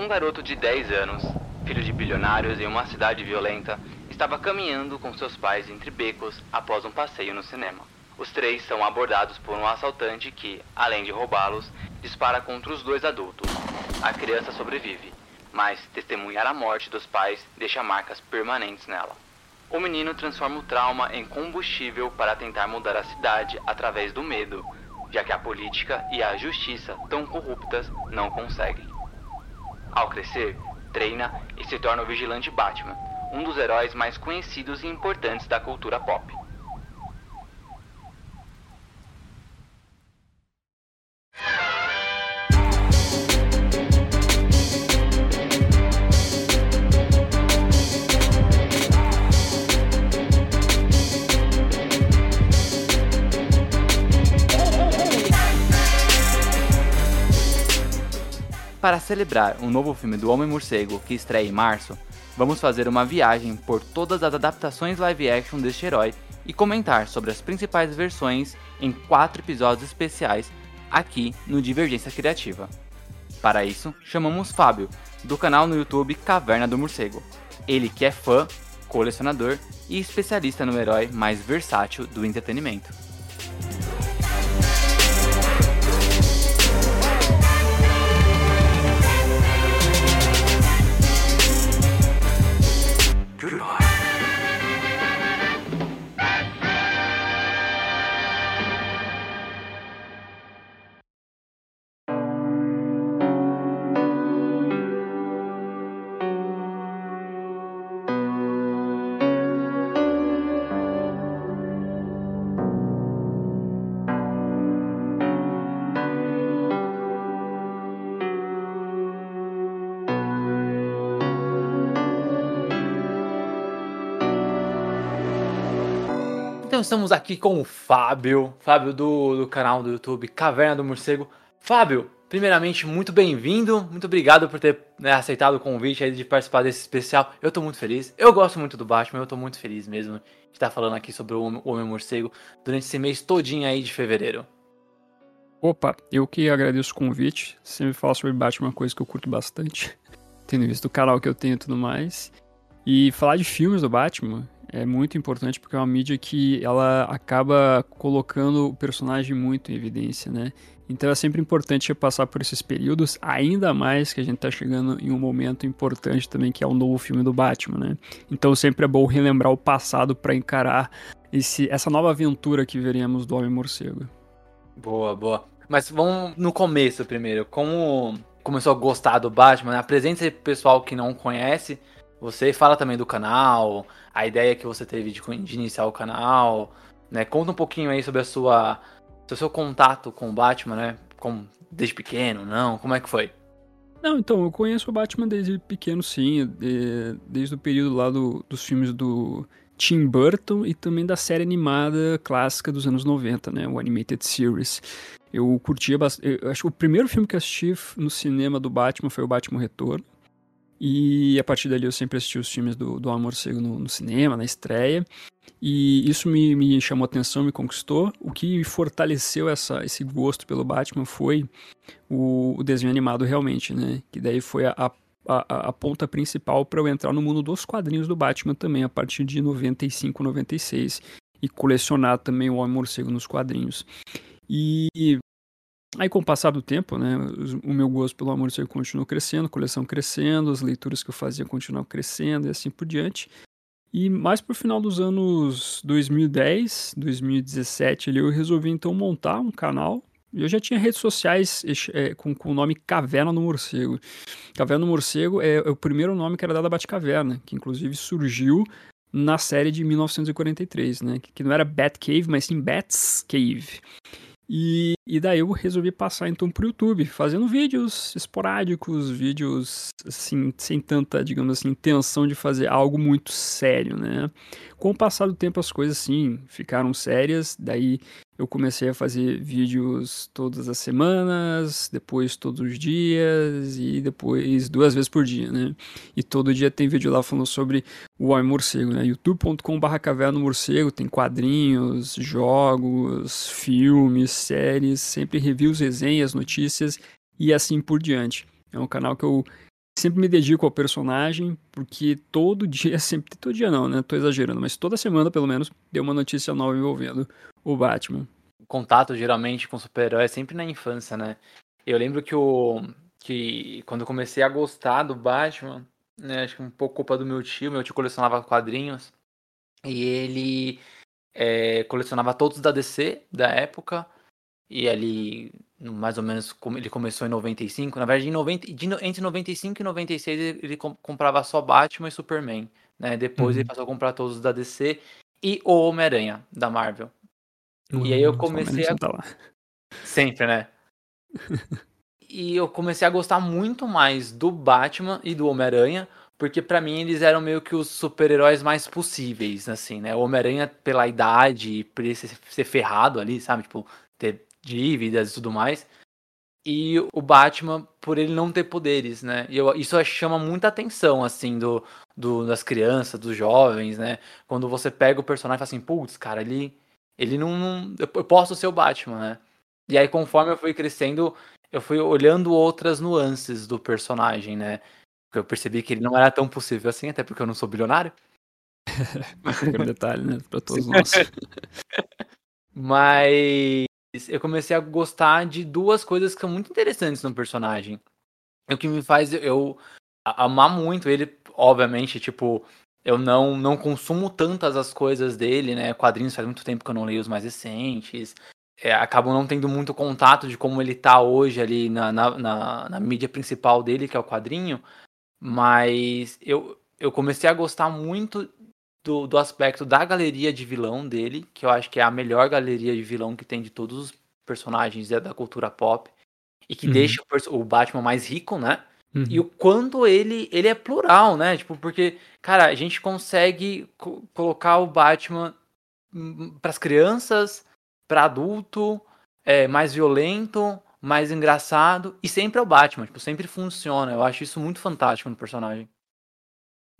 Um garoto de 10 anos, filho de bilionários em uma cidade violenta, estava caminhando com seus pais entre becos após um passeio no cinema. Os três são abordados por um assaltante que, além de roubá-los, dispara contra os dois adultos. A criança sobrevive, mas testemunhar a morte dos pais deixa marcas permanentes nela. O menino transforma o trauma em combustível para tentar mudar a cidade através do medo, já que a política e a justiça, tão corruptas, não conseguem. Ao crescer, treina e se torna o vigilante Batman, um dos heróis mais conhecidos e importantes da cultura pop. Para celebrar o um novo filme do Homem-Morcego que estreia em março, vamos fazer uma viagem por todas as adaptações live action deste herói e comentar sobre as principais versões em quatro episódios especiais aqui no Divergência Criativa. Para isso, chamamos Fábio, do canal no YouTube Caverna do Morcego. Ele que é fã, colecionador e especialista no herói mais versátil do entretenimento. Goodbye. Então estamos aqui com o Fábio, Fábio do, do canal do YouTube Caverna do Morcego. Fábio, primeiramente, muito bem-vindo, muito obrigado por ter né, aceitado o convite de participar desse especial. Eu tô muito feliz, eu gosto muito do Batman, eu tô muito feliz mesmo de estar falando aqui sobre o Homem-Morcego durante esse mês todinho aí de fevereiro. Opa, eu que agradeço o convite, sempre falo sobre Batman, uma coisa que eu curto bastante, tendo visto o canal que eu tenho e tudo mais. E falar de filmes do Batman é muito importante porque é uma mídia que ela acaba colocando o personagem muito em evidência, né? Então é sempre importante passar por esses períodos, ainda mais que a gente está chegando em um momento importante também, que é o novo filme do Batman, né? Então sempre é bom relembrar o passado para encarar esse, essa nova aventura que veremos do Homem-Morcego. Boa, boa. Mas vamos no começo primeiro. Como começou a gostar do Batman? Né? Pro pessoal que não conhece você fala também do canal, a ideia que você teve de, de iniciar o canal, né? Conta um pouquinho aí sobre a sua, o seu contato com o Batman, né? Com, desde pequeno, não? Como é que foi? Não, então, eu conheço o Batman desde pequeno, sim. Desde o período lá do, dos filmes do Tim Burton e também da série animada clássica dos anos 90, né? O Animated Series. Eu curtia bastante. Acho que o primeiro filme que assisti no cinema do Batman foi o Batman Retorno. E a partir dali eu sempre assisti os filmes do, do Amor Cego no, no, cinema, na estreia. E isso me, me chamou atenção, me conquistou. O que fortaleceu essa, esse gosto pelo Batman foi o, o desenho animado realmente, né? Que daí foi a, a, a, ponta principal para eu entrar no mundo dos quadrinhos do Batman também, a partir de 95, 96. E colecionar também o Homem-Morcego nos quadrinhos. E Aí, com o passar do tempo, né, o meu gosto pelo amor de continuou crescendo, a coleção crescendo, as leituras que eu fazia continuam crescendo e assim por diante. E mais pro final dos anos 2010, 2017, ali, eu resolvi então montar um canal. Eu já tinha redes sociais é, com, com o nome Caverna do Morcego. Caverna do Morcego é, é o primeiro nome que era dado a Batcaverna, que inclusive surgiu na série de 1943, né? Que não era Batcave, mas sim Bat's Cave. E, e daí eu resolvi passar então pro YouTube, fazendo vídeos esporádicos, vídeos assim, sem tanta, digamos assim, intenção de fazer algo muito sério, né? Com o passar do tempo as coisas assim ficaram sérias, daí eu comecei a fazer vídeos todas as semanas, depois todos os dias e depois duas vezes por dia, né? E todo dia tem vídeo lá falando sobre o Homem Morcego, né? youtube.com.br caverna morcego, tem quadrinhos, jogos, filmes, séries, sempre reviews, resenhas, notícias e assim por diante. É um canal que eu sempre me dedico ao personagem, porque todo dia, sempre, todo dia não, né? Tô exagerando, mas toda semana, pelo menos, deu uma notícia nova envolvendo o Batman. Contato, geralmente, com super-herói é sempre na infância, né? Eu lembro que o... que quando eu comecei a gostar do Batman, né, acho que um pouco culpa do meu tio, meu tio colecionava quadrinhos, e ele é, colecionava todos da DC, da época, e ali mais ou menos ele começou em 95, na verdade em 90, de, entre 95 e 96 ele, ele comprava só Batman e Superman, né? Depois uhum. ele passou a comprar todos da DC e o Homem-Aranha da Marvel. Uhum, e aí eu comecei a tá sempre, né? e eu comecei a gostar muito mais do Batman e do Homem-Aranha, porque para mim eles eram meio que os super-heróis mais possíveis, assim, né? O Homem-Aranha pela idade, por ele ser ferrado ali, sabe? Tipo, ter dívidas e tudo mais. E o Batman, por ele não ter poderes, né? E eu, isso chama muita atenção, assim, do, do, das crianças, dos jovens, né? Quando você pega o personagem e fala assim, putz, cara, ele, ele não, não. Eu posso ser o Batman, né? E aí, conforme eu fui crescendo, eu fui olhando outras nuances do personagem, né? Eu percebi que ele não era tão possível assim, até porque eu não sou bilionário. um detalhe, né? Pra todos nós. Mas eu comecei a gostar de duas coisas que são muito interessantes no personagem. O que me faz eu amar muito ele, obviamente, tipo, eu não não consumo tantas as coisas dele, né? Quadrinhos faz muito tempo que eu não leio os mais recentes. É, acabo não tendo muito contato de como ele tá hoje ali na, na, na, na mídia principal dele, que é o quadrinho. Mas eu, eu comecei a gostar muito do, do aspecto da galeria de vilão dele, que eu acho que é a melhor galeria de vilão que tem de todos os personagens da cultura pop. E que uhum. deixa o, o, Batman mais rico, né? Uhum. E o quanto ele, ele é plural, né? Tipo, porque, cara, a gente consegue co colocar o Batman para as crianças, para adulto, é, mais violento, mais engraçado, e sempre é o Batman, tipo, sempre funciona. Eu acho isso muito fantástico no personagem.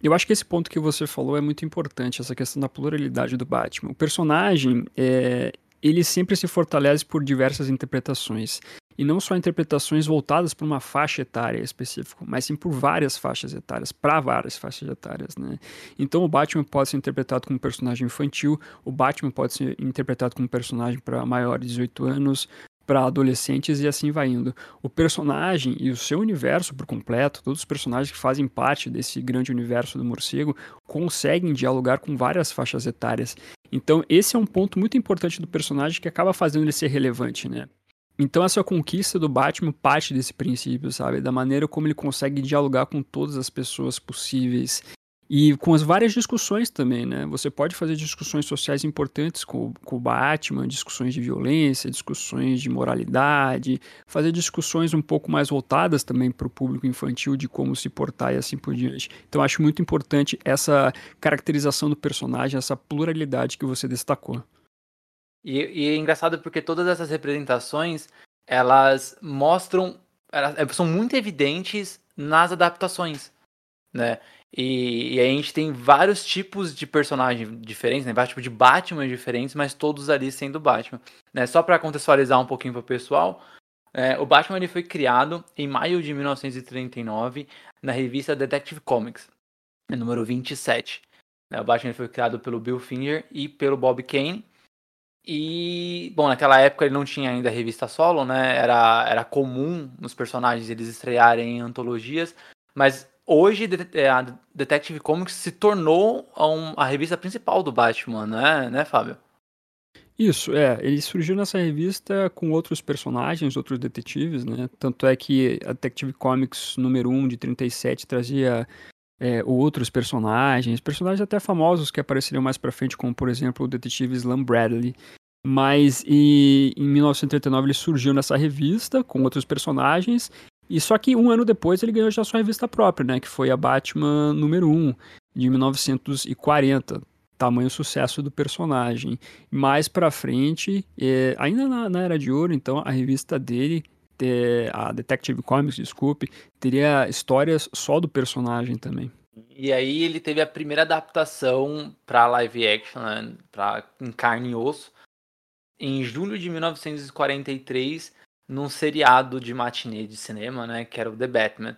Eu acho que esse ponto que você falou é muito importante, essa questão da pluralidade do Batman. O personagem, é, ele sempre se fortalece por diversas interpretações. E não só interpretações voltadas para uma faixa etária específica, mas sim por várias faixas etárias, para várias faixas etárias, né? Então o Batman pode ser interpretado como um personagem infantil, o Batman pode ser interpretado como um personagem para maiores de 18 anos, para adolescentes e assim vai indo. O personagem e o seu universo por completo, todos os personagens que fazem parte desse grande universo do morcego, conseguem dialogar com várias faixas etárias. Então, esse é um ponto muito importante do personagem que acaba fazendo ele ser relevante, né? Então, essa conquista do Batman parte desse princípio, sabe? Da maneira como ele consegue dialogar com todas as pessoas possíveis e com as várias discussões também, né? Você pode fazer discussões sociais importantes com, com o Batman, discussões de violência, discussões de moralidade, fazer discussões um pouco mais voltadas também para o público infantil de como se portar e assim por diante. Então acho muito importante essa caracterização do personagem, essa pluralidade que você destacou. E, e é engraçado porque todas essas representações, elas mostram, elas são muito evidentes nas adaptações, né? E, e, a gente tem vários tipos de personagens diferentes, né? Vários tipos de Batman diferentes, mas todos ali sendo Batman. Né? Só para contextualizar um pouquinho para o pessoal, é, o Batman ele foi criado em maio de 1939 na revista Detective Comics, né? número 27. Né? O Batman foi criado pelo Bill Finger e pelo Bob Kane. E, bom, naquela época ele não tinha ainda revista solo, né? Era, era comum nos personagens eles estrearem em antologias, mas hoje é, a Detective Comics se tornou a, revista principal do Batman, né, né, Fábio? Isso, é. Ele surgiu nessa revista com outros personagens, outros detetives, né? Tanto é que a Detective Comics número 1 de 37 trazia é, outros personagens, personagens até famosos que apareceriam mais pra frente, como por exemplo o detetive Slam Bradley. Mas e, em 1939 ele surgiu nessa revista com outros personagens e só que um ano depois ele ganhou já sua revista própria, né? Que foi a Batman número 1, de 1940. Tamanho sucesso do personagem. Mais pra frente, é, ainda na, na, Era de Ouro, então, a revista dele, é, a Detective Comics, desculpe, teria histórias só do personagem também. E aí ele teve a primeira adaptação para live action, né, para em carne e osso, em julho de 1943, num seriado de matinê de cinema, né, que era o The Batman.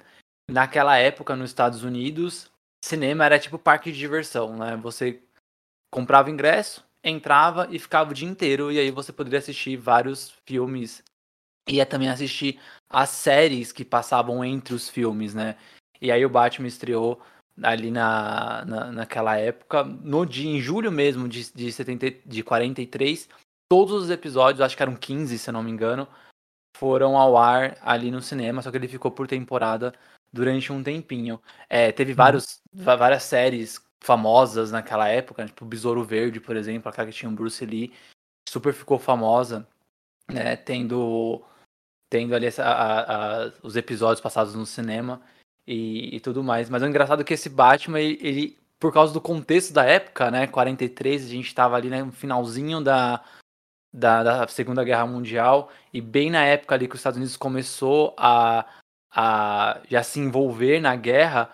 naquela época nos Estados Unidos, cinema era tipo parque de diversão, né? Você comprava ingresso, entrava e ficava o dia inteiro, e aí você poderia assistir vários filmes. Ia também assistir as séries que passavam entre os filmes, né? E aí o Batman estreou ali na, na, naquela época, no dia, em julho mesmo de, de, 70, de 43, todos os episódios, acho que eram 15, se eu não me engano, foram ao ar ali no cinema, só que ele ficou por temporada durante um tempinho. É, teve uhum. vários, várias séries famosas naquela época, tipo Besouro Verde, por exemplo, aquela que tinha o Bruce Lee, super ficou famosa, né, tendo, tendo ali essa, a, a, os episódios passados no cinema e, e, tudo mais. Mas é engraçado que esse Batman, ele, ele, por causa do contexto da época, né, 43, a gente estava ali né, no finalzinho da, da, da Segunda Guerra Mundial, e bem na época ali que os Estados Unidos começou a, a já se envolver na guerra,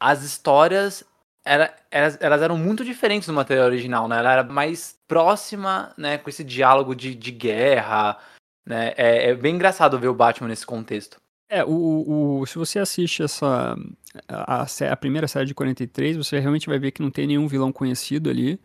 as histórias era, elas, elas eram muito diferentes do material original, né? Ela era mais próxima, né, com esse diálogo de, de guerra, né? É, é bem engraçado ver o Batman nesse contexto. É, o, o, se você assiste essa a, a, primeira série de 43, você realmente vai ver que não tem nenhum vilão conhecido ali.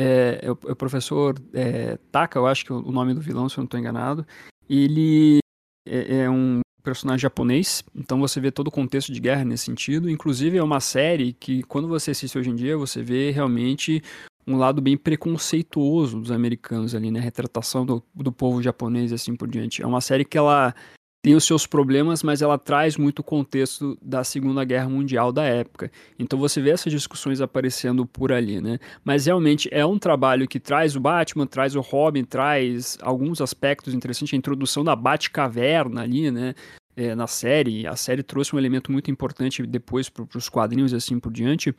É, é, o, é o, professor é, Taka, eu acho que é o nome do vilão, se eu não estou enganado. Ele é, é, um personagem japonês, então você vê todo o contexto de guerra nesse sentido. Inclusive é uma série que quando você assiste hoje em dia, você vê realmente um lado bem preconceituoso dos americanos ali, né? Retratação do, do povo japonês e assim por diante. É uma série que ela tem os seus problemas, mas ela traz muito o contexto da Segunda Guerra Mundial da época. Então você vê essas discussões aparecendo por ali, né? Mas realmente é um trabalho que traz o Batman, traz o Robin, traz alguns aspectos interessantes, a introdução da Batcaverna ali, né? É, na série, a série trouxe um elemento muito importante depois para os quadrinhos e assim por diante,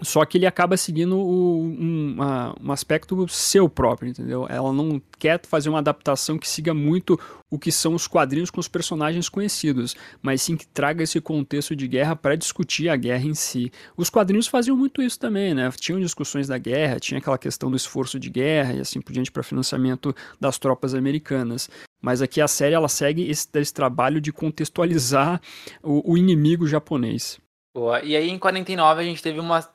só que ele acaba seguindo o, um, uma, um, aspecto seu próprio, entendeu? Ela não quer fazer uma adaptação que siga muito o que são os quadrinhos com os personagens conhecidos, mas sim que traga esse contexto de guerra para discutir a guerra em si. Os quadrinhos faziam muito isso também, né? Tinham discussões da guerra, tinha aquela questão do esforço de guerra e assim por diante para financiamento das tropas americanas. Mas aqui a série ela segue esse, esse trabalho de contextualizar o, o inimigo japonês. Boa. E aí em 49 a gente teve uma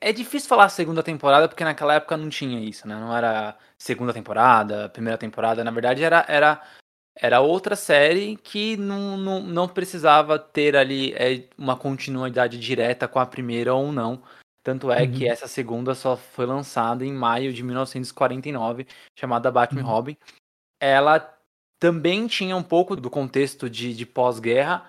é, difícil falar segunda temporada porque naquela época não tinha isso, né? Não era segunda temporada, primeira temporada. Na verdade, era, era, era outra série que não, não, não precisava ter ali é, uma continuidade direta com a primeira ou não. Tanto é uhum. que essa segunda só foi lançada em maio de 1949, chamada Batman uhum. Robin. Ela também tinha um pouco do contexto de, de pós-guerra,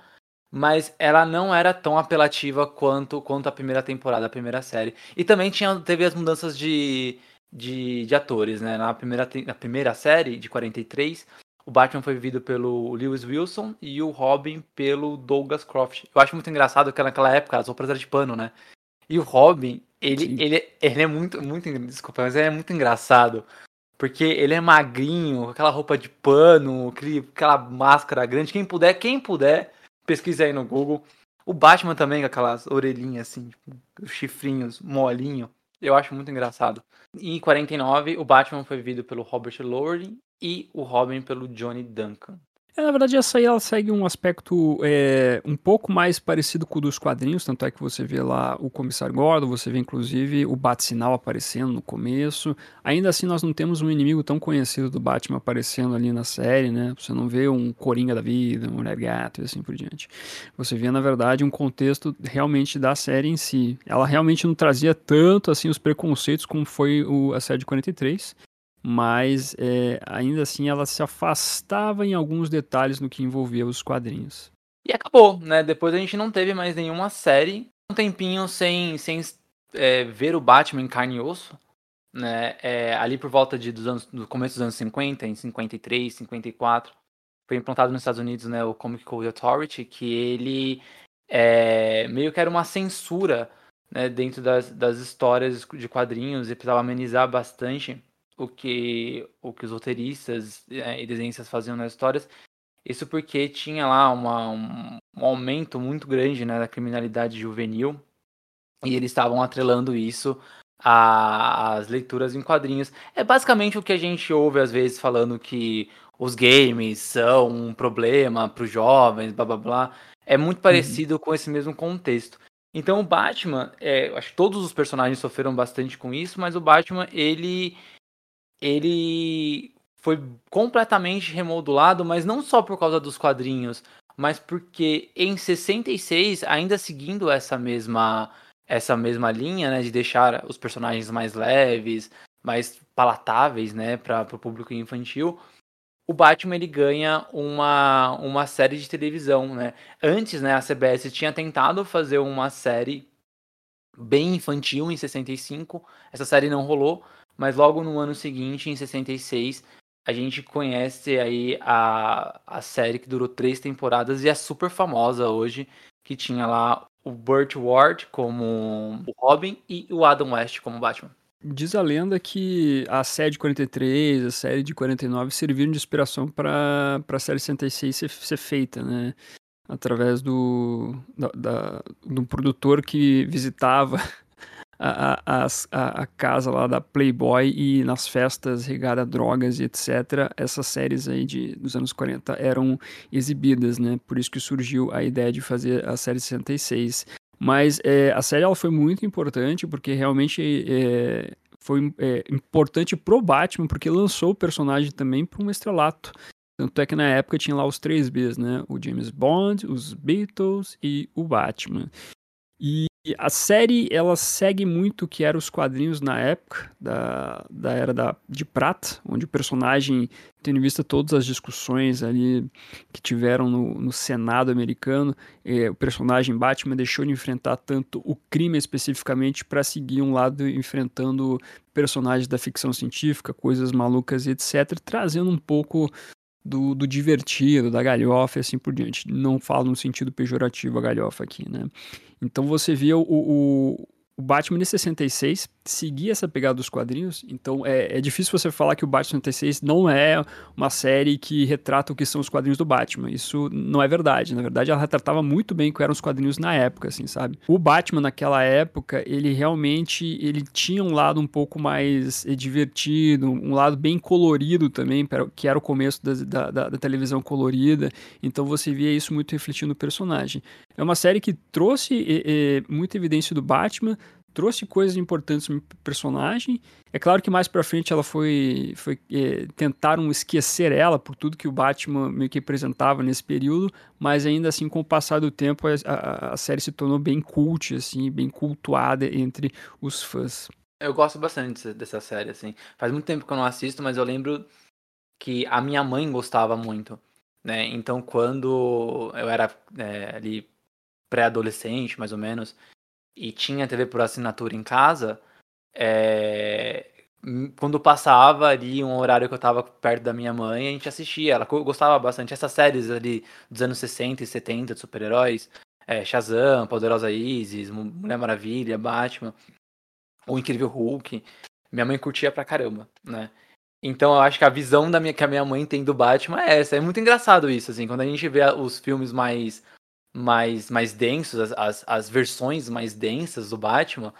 mas ela não era tão apelativa quanto, quanto a primeira temporada, a primeira série. E também tinha, teve as mudanças de, de, de atores, né? Na primeira, na primeira série, de 43, o Batman foi vivido pelo Lewis Wilson e o Robin pelo Douglas Croft. Eu acho muito engraçado que naquela época as roupas eram de pano, né? E o Robin, ele, ele, ele é muito, muito. Desculpa, mas ele é muito engraçado. Porque ele é magrinho, aquela roupa de pano, aquele, aquela máscara grande. Quem puder, quem puder, pesquisa aí no Google. O Batman também, com aquelas orelhinhas assim, tipo, os chifrinhos molinho. Eu acho muito engraçado. Em 49, o Batman foi vivido pelo Robert Lowery e o Robin pelo Johnny Duncan. É, na verdade, essa aí ela segue um aspecto é, um pouco mais parecido com o dos quadrinhos, tanto é que você vê lá o Comissário Gordon, você vê inclusive o Bat-Sinal aparecendo no começo. Ainda assim, nós não temos um inimigo tão conhecido do Batman aparecendo ali na série, né? Você não vê um Coringa da vida, um Mulher Gato e assim por diante. Você vê, na verdade, um contexto realmente da série em si. Ela realmente não trazia tanto assim os preconceitos como foi o, a série de 43, mas é, ainda assim ela se afastava em alguns detalhes no que envolvia os quadrinhos. E acabou, né? Depois a gente não teve mais nenhuma série, um tempinho sem, sem é, ver o Batman em carne e osso, né? É, ali por volta de, dos anos, do começo dos anos 50, em 53, 54, foi implantado nos Estados Unidos, né, o Comic Code Authority, que ele é, meio que era uma censura né, dentro das, das histórias de quadrinhos e precisava amenizar bastante o que, o que os roteiristas é, e desenhistas faziam nas histórias. Isso porque tinha lá uma, um, um aumento muito grande né, da criminalidade juvenil e eles estavam atrelando isso às leituras em quadrinhos. É basicamente o que a gente ouve às vezes falando que os games são um problema para os jovens, blá blá blá. É muito uhum. parecido uhum. com esse mesmo contexto. Então o Batman, é, acho que todos os personagens sofreram bastante com isso, mas o Batman, ele ele foi completamente remodulado, mas não só por causa dos quadrinhos, mas porque em 66, ainda seguindo essa mesma essa mesma linha, né, de deixar os personagens mais leves, mais palatáveis, né, para o público infantil, o Batman ele ganha uma, uma série de televisão, né? Antes, né, a CBS tinha tentado fazer uma série bem infantil em 65, essa série não rolou, mas logo no ano seguinte, em 66, a gente conhece aí a, a série que durou três temporadas e é super famosa hoje, que tinha lá o Burt Ward como o Robin e o Adam West como Batman. Diz a lenda que a série de 43, a série de 49 serviram de inspiração para a série 66 ser, ser feita, né? Através do, da, da, do produtor que visitava a, a, a, casa lá da Playboy e nas festas regada a drogas e etc. Essas séries aí de, dos anos 40 eram exibidas, né? Por isso que surgiu a ideia de fazer a série 66. Mas é, a série ela foi muito importante porque realmente é, foi é, importante pro Batman porque lançou o personagem também para um estrelato. Tanto é que na época tinha lá os três Bs, né? O James Bond, os Beatles e o Batman. E a série, ela segue muito o que eram os quadrinhos na época da, da Era da, de Prata, onde o personagem, tendo em vista todas as discussões ali que tiveram no, no Senado americano, eh, o personagem Batman deixou de enfrentar tanto o crime especificamente para seguir um lado enfrentando personagens da ficção científica, coisas malucas e etc., trazendo um pouco do, do divertido, da galhofa e assim por diante. Não falo no sentido pejorativo a galhofa aqui, né? Então você via o, o, o Batman de 66 seguir essa pegada dos quadrinhos, então é, é difícil você falar que o Batman 66 não é uma série que retrata o que são os quadrinhos do Batman. Isso não é verdade. Na verdade, ela retratava muito bem o que eram os quadrinhos na época, assim, sabe? O Batman naquela época, ele realmente ele tinha um lado um pouco mais divertido, um lado bem colorido também, que era o começo da, da, da televisão colorida. Então você via isso muito refletindo no personagem. É uma série que trouxe é, muita evidência do Batman, trouxe coisas importantes no personagem. É claro que mais para frente ela foi, foi é, tentaram esquecer ela por tudo que o Batman meio que apresentava nesse período, mas ainda assim com o passar do tempo a, a, a série se tornou bem cult, assim, bem cultuada entre os fãs. Eu gosto bastante dessa série, assim. Faz muito tempo que eu não assisto, mas eu lembro que a minha mãe gostava muito, né? Então quando eu era é, ali pré-adolescente, mais ou menos, e tinha TV por assinatura em casa, é... quando passava ali um horário que eu tava perto da minha mãe, a gente assistia. Ela gostava bastante essas séries ali dos anos 60 e 70 de super-heróis. É, Shazam, Poderosa Isis, Mulher Maravilha, Batman, O Incrível Hulk. Minha mãe curtia pra caramba, né? Então eu acho que a visão da minha, que a minha mãe tem do Batman é essa. É muito engraçado isso, assim, quando a gente vê os filmes mais mais, mais densos, as, as, as versões mais densas do Batman,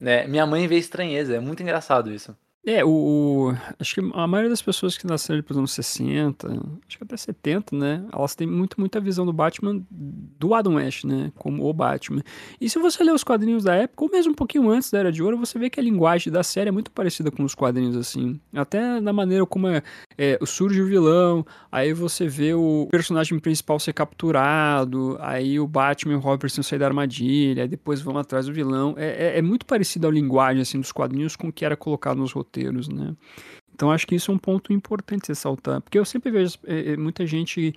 né? Minha mãe vê estranheza, é muito engraçado isso. É, o, o, Acho que a maioria das pessoas que nasceram nos anos 60, acho que até 70, né? Elas têm muito, muita visão do Batman do Adam West, né? Como o Batman. E se você ler os quadrinhos da época, ou mesmo um pouquinho antes da Era de Ouro, você vê que a linguagem da série é muito parecida com os quadrinhos, assim. Até na maneira como é, é, surge o vilão, aí você vê o personagem principal ser capturado, aí o Batman e o precisam sair da armadilha, depois vão atrás do vilão. É, é, é muito parecido a linguagem, assim, dos quadrinhos com o que era colocado nos roteiros roteiros, né? Então acho que isso é um ponto importante ressaltar, porque eu sempre vejo é, muita gente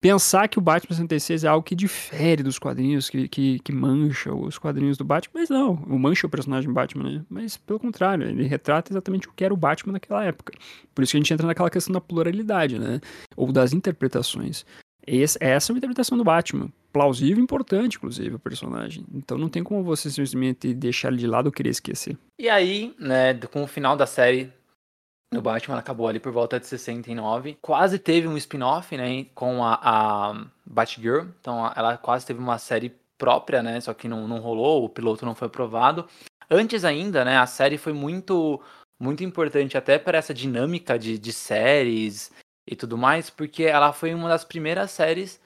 pensar que o Batman 66 é algo que difere dos quadrinhos, que, que, que, mancha os quadrinhos do Batman, mas não, o mancha o personagem Batman, né? Mas pelo contrário, ele retrata exatamente o que era o Batman naquela época. Por isso que a gente entra naquela questão da pluralidade, né? Ou das interpretações. Esse, essa é uma interpretação do Batman. Plausível e importante, inclusive, o personagem. Então não tem como você simplesmente deixar ele de lado ou querer esquecer. E aí, né, com o final da série do Batman, acabou ali por volta de 69. Quase teve um spin-off, né, com a, a Batgirl. Então ela quase teve uma série própria, né, só que não, não rolou, o piloto não foi aprovado. Antes ainda, né, a série foi muito muito importante até para essa dinâmica de, de séries e tudo mais, porque ela foi uma das primeiras séries.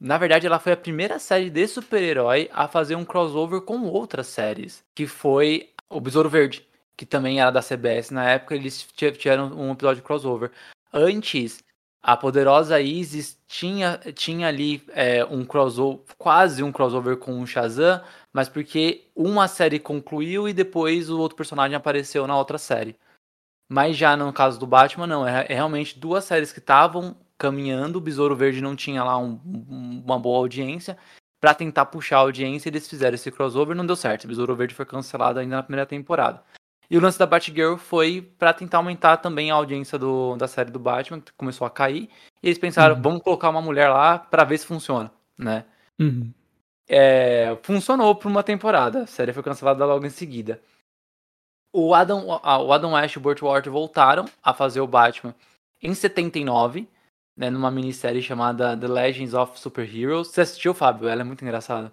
Na verdade, ela foi a primeira série de super-herói a fazer um crossover com outras séries, que foi o Besouro Verde, que também era da CBS na época, eles tiveram um episódio crossover. Antes, a poderosa Isis tinha, tinha ali é, um crossover, quase um crossover com o Shazam, mas porque uma série concluiu e depois o outro personagem apareceu na outra série. Mas já no caso do Batman, não. É, é realmente duas séries que estavam caminhando. O Besouro Verde não tinha lá um, um, uma boa audiência. Para tentar puxar a audiência, eles fizeram esse crossover não deu certo. O Besouro Verde foi cancelado ainda na primeira temporada. E o lance da Batgirl foi para tentar aumentar também a audiência do, da série do Batman, que começou a cair. E eles pensaram, uhum. vamos colocar uma mulher lá para ver se funciona, né? Uhum. É, funcionou por uma temporada. A série foi cancelada logo em seguida. O Adam, o Adam West e o Burt Ward voltaram a fazer o Batman em 79, né, numa minissérie chamada The Legends of Super Heroes. Você assistiu, Fábio? Ela é muito engraçada.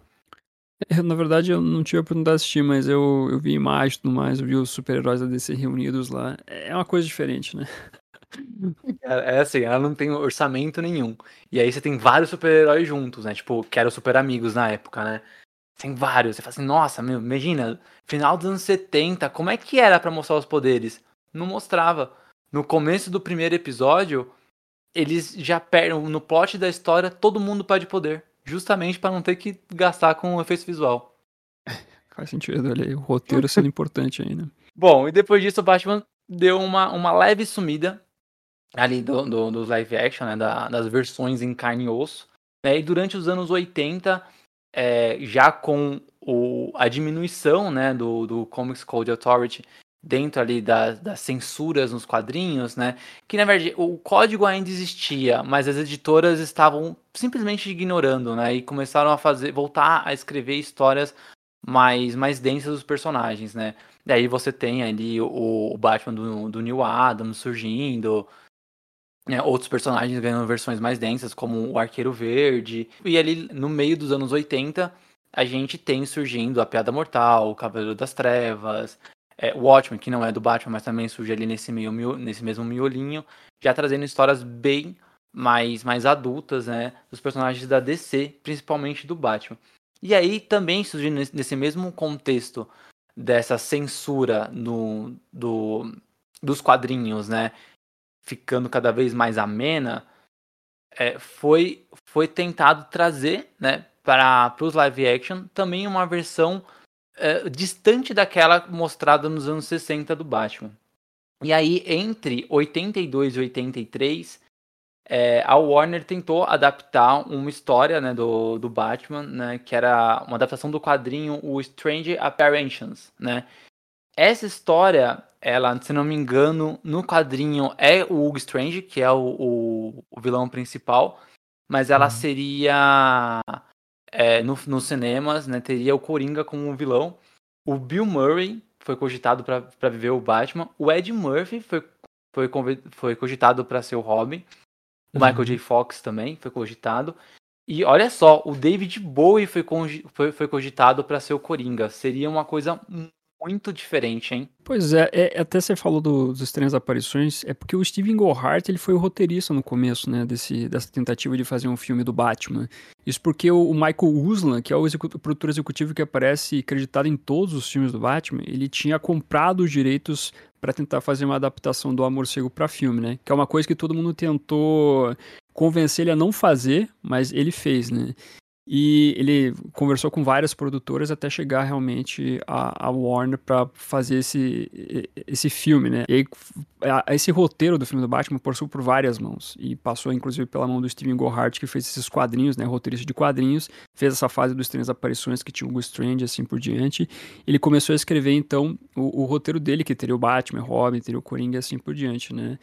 É, na verdade, eu não tive a oportunidade de assistir, mas eu, eu vi imagens e tudo mais, eu vi os super-heróis da DC reunidos lá. É uma coisa diferente, né? É, é assim, ela não tem orçamento nenhum. E aí você tem vários super-heróis juntos, né? Tipo, que eram super amigos na época, né? Tem vários. Você fala assim, nossa, meu, imagina, final dos anos 70, como é que era para mostrar os poderes? Não mostrava. No começo do primeiro episódio, eles já perdem. No plot da história, todo mundo perde poder. Justamente para não ter que gastar com efeito visual. Faz sentido, olha aí, o roteiro sendo importante ainda. Bom, e depois disso o Batman deu uma, uma leve sumida ali do, do, dos live action, né, da, das versões em carne e osso. Né, e durante os anos 80, é, já com o, a diminuição né, do, do Comics Code Authority dentro ali das, das censuras nos quadrinhos, né? Que na verdade o código ainda existia, mas as editoras estavam simplesmente ignorando, né? E começaram a fazer, voltar a escrever histórias mais mais densas dos personagens, né? Daí você tem ali o, o Batman do, do Adams surgindo, né, outros personagens ganhando versões mais densas, como o Arqueiro Verde. E ali no meio dos anos 80, a gente tem surgindo a Piada Mortal, o Cavaleiro das Trevas, é, o Watchmen, que não é do Batman, mas também surge ali nesse, meio, nesse mesmo miolinho, já trazendo histórias bem mais, mais adultas, né, dos personagens da DC, principalmente do Batman. E aí também surgindo nesse mesmo contexto dessa censura no, do, dos quadrinhos, né, ficando cada vez mais amena, é, foi, foi tentado trazer né, para os live action também uma versão é, distante daquela mostrada nos anos 60 do Batman. E aí, entre 82 e 83, é, a Warner tentou adaptar uma história né, do, do Batman, né, que era uma adaptação do quadrinho O Strange Apparitions. Né? Essa história ela, se não me engano, no quadrinho é o Hugo Strange, que é o, o, o vilão principal, mas ela uhum. seria é, no, nos cinemas, né? Teria o Coringa como um vilão. O Bill Murray foi cogitado para viver o Batman. O Ed Murphy foi, foi, foi cogitado para ser o Robin. O uhum. Michael J. Fox também foi cogitado. E olha só, o David Bowie foi, foi, foi cogitado para ser o Coringa. Seria uma coisa muito diferente, hein? Pois é, é até você falou do, dos estranhas aparições, é porque o Steven Gohart ele foi o roteirista no começo, né, desse, dessa tentativa de fazer um filme do Batman. Isso porque o, o Michael Uslan, que é o, o produtor executivo que aparece acreditado em todos os filmes do Batman, ele tinha comprado os direitos para tentar fazer uma adaptação do Amor Cego para filme, né? Que é uma coisa que todo mundo tentou convencer ele a não fazer, mas ele fez, né? E ele conversou com várias produtoras até chegar realmente a, a Warner para fazer esse, esse filme, né? E aí, esse roteiro do filme do Batman passou por várias mãos. E passou, inclusive, pela mão do Steven Gohart, que fez esses quadrinhos, né? Roteirista de quadrinhos. Fez essa fase dos três aparições que tinha o Strange, assim por diante. Ele começou a escrever, então, o, o roteiro dele, que teria o Batman, Robin, teria o Coringa, assim por diante, né?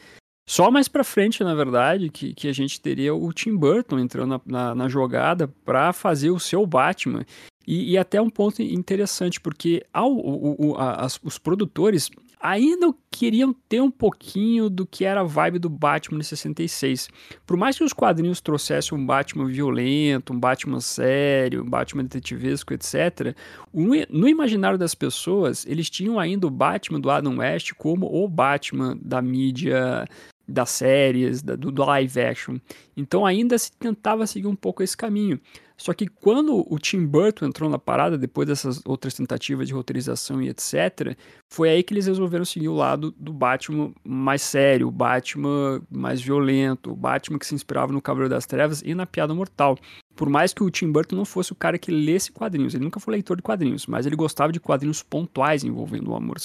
Só mais pra frente, na verdade, que, que a gente teria o Tim Burton entrando na, na, na jogada para fazer o seu Batman. E, e, até um ponto interessante, porque ao, o, o, a, as, os produtores ainda queriam ter um pouquinho do que era a vibe do Batman de 66. Por mais que os quadrinhos trouxessem um Batman violento, um Batman sério, um Batman detetivesco, etc., no imaginário das pessoas, eles tinham ainda o Batman do Adam West como o Batman da mídia das séries, da, do, live action. Então ainda se tentava seguir um pouco esse caminho. Só que quando o Tim Burton entrou na parada, depois dessas outras tentativas de roteirização e etc., foi aí que eles resolveram seguir o lado do Batman mais sério, o Batman mais violento, o Batman que se inspirava no Cavaleiro das Trevas e na Piada Mortal. Por mais que o Tim Burton não fosse o cara que lesse quadrinhos, ele nunca foi leitor de quadrinhos, mas ele gostava de quadrinhos pontuais envolvendo o amor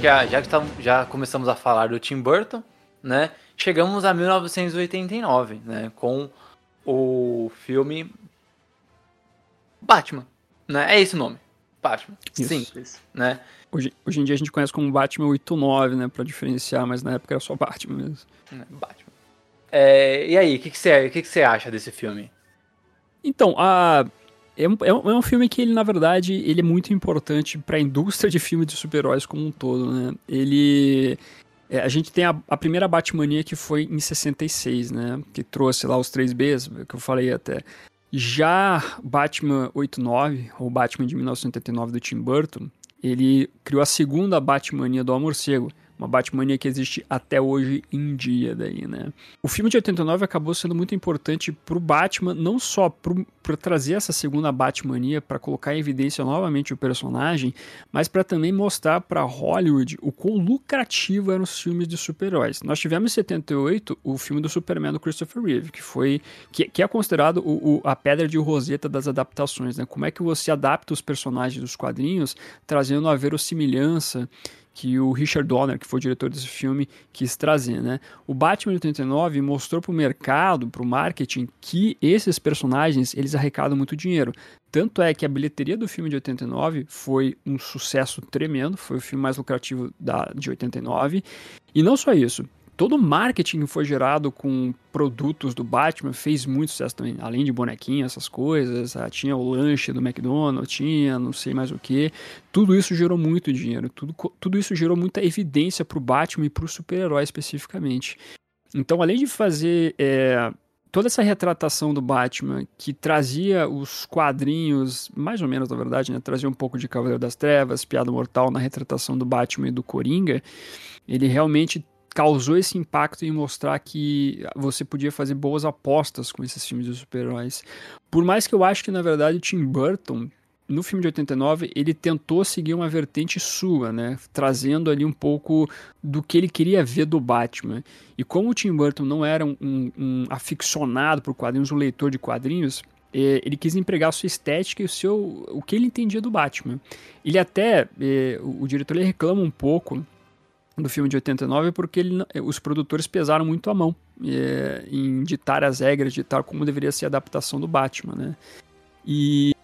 já, já que tá, já começamos a falar do Tim Burton, né? Chegamos a 1989, né? Com o filme Batman, né? É esse o nome. Batman. Isso. Simples, né? Hoje, hoje em dia a gente conhece como Batman 89, né? Pra diferenciar, mas na época era só Batman mesmo. É, Batman. É, e aí, o que, que, você, que, que você acha desse filme? Então, a, é um, é um, filme que ele, na verdade, ele é muito importante para a indústria de filmes de super-heróis como um todo, né? Ele... É, a gente tem a, a, primeira Batmania que foi em 66, né? Que trouxe lá os 3Bs, que eu falei até. Já Batman 89, ou Batman de 1989 do Tim Burton, ele criou a segunda Batmania do Amor Cego, uma Batmania que existe até hoje em dia daí, né? O filme de 89 acabou sendo muito importante pro Batman, não só para trazer essa segunda Batmania, para colocar em evidência novamente o personagem, mas para também mostrar para Hollywood o quão lucrativo eram os filmes de super-heróis. Nós tivemos em 78 o filme do Superman do Christopher Reeve, que foi que, que é considerado o, o, a pedra de roseta das adaptações, né? Como é que você adapta os personagens dos quadrinhos, trazendo a verossimilhança que o Richard Donner, que foi o diretor desse filme, quis trazer, né? O Batman 89 mostrou para o mercado, para o marketing, que esses personagens, eles arrecadam muito dinheiro. Tanto é que a bilheteria do filme de 89 foi um sucesso tremendo, foi o filme mais lucrativo da, de 89. E não só isso, todo o marketing que foi gerado com produtos do Batman fez muito sucesso também. Além de bonequinho, essas coisas, ah, tinha o lanche do McDonald's, tinha não sei mais o que. Tudo isso gerou muito dinheiro. Tudo, tudo isso gerou muita evidência para o Batman e para o super-herói especificamente. Então, além de fazer é, toda essa retratação do Batman que trazia os quadrinhos, mais ou menos na verdade, né, trazia um pouco de Cavaleiro das Trevas, Piada Mortal na retratação do Batman e do Coringa, ele realmente causou esse impacto em mostrar que você podia fazer boas apostas com esses filmes de super-heróis. Por mais que eu acho que, na verdade, Tim Burton, no filme de 89, ele tentou seguir uma vertente sua, né? Trazendo ali um pouco do que ele queria ver do Batman. E como o Tim Burton não era um, um, um aficionado por quadrinhos, um leitor de quadrinhos, é, ele quis empregar a sua estética e o seu o que ele entendia do Batman. Ele até, é, o diretor ele reclama um pouco do filme de 89 porque ele, os produtores pesaram muito a mão é, em ditar as regras, ditar como deveria ser a adaptação do Batman, né? E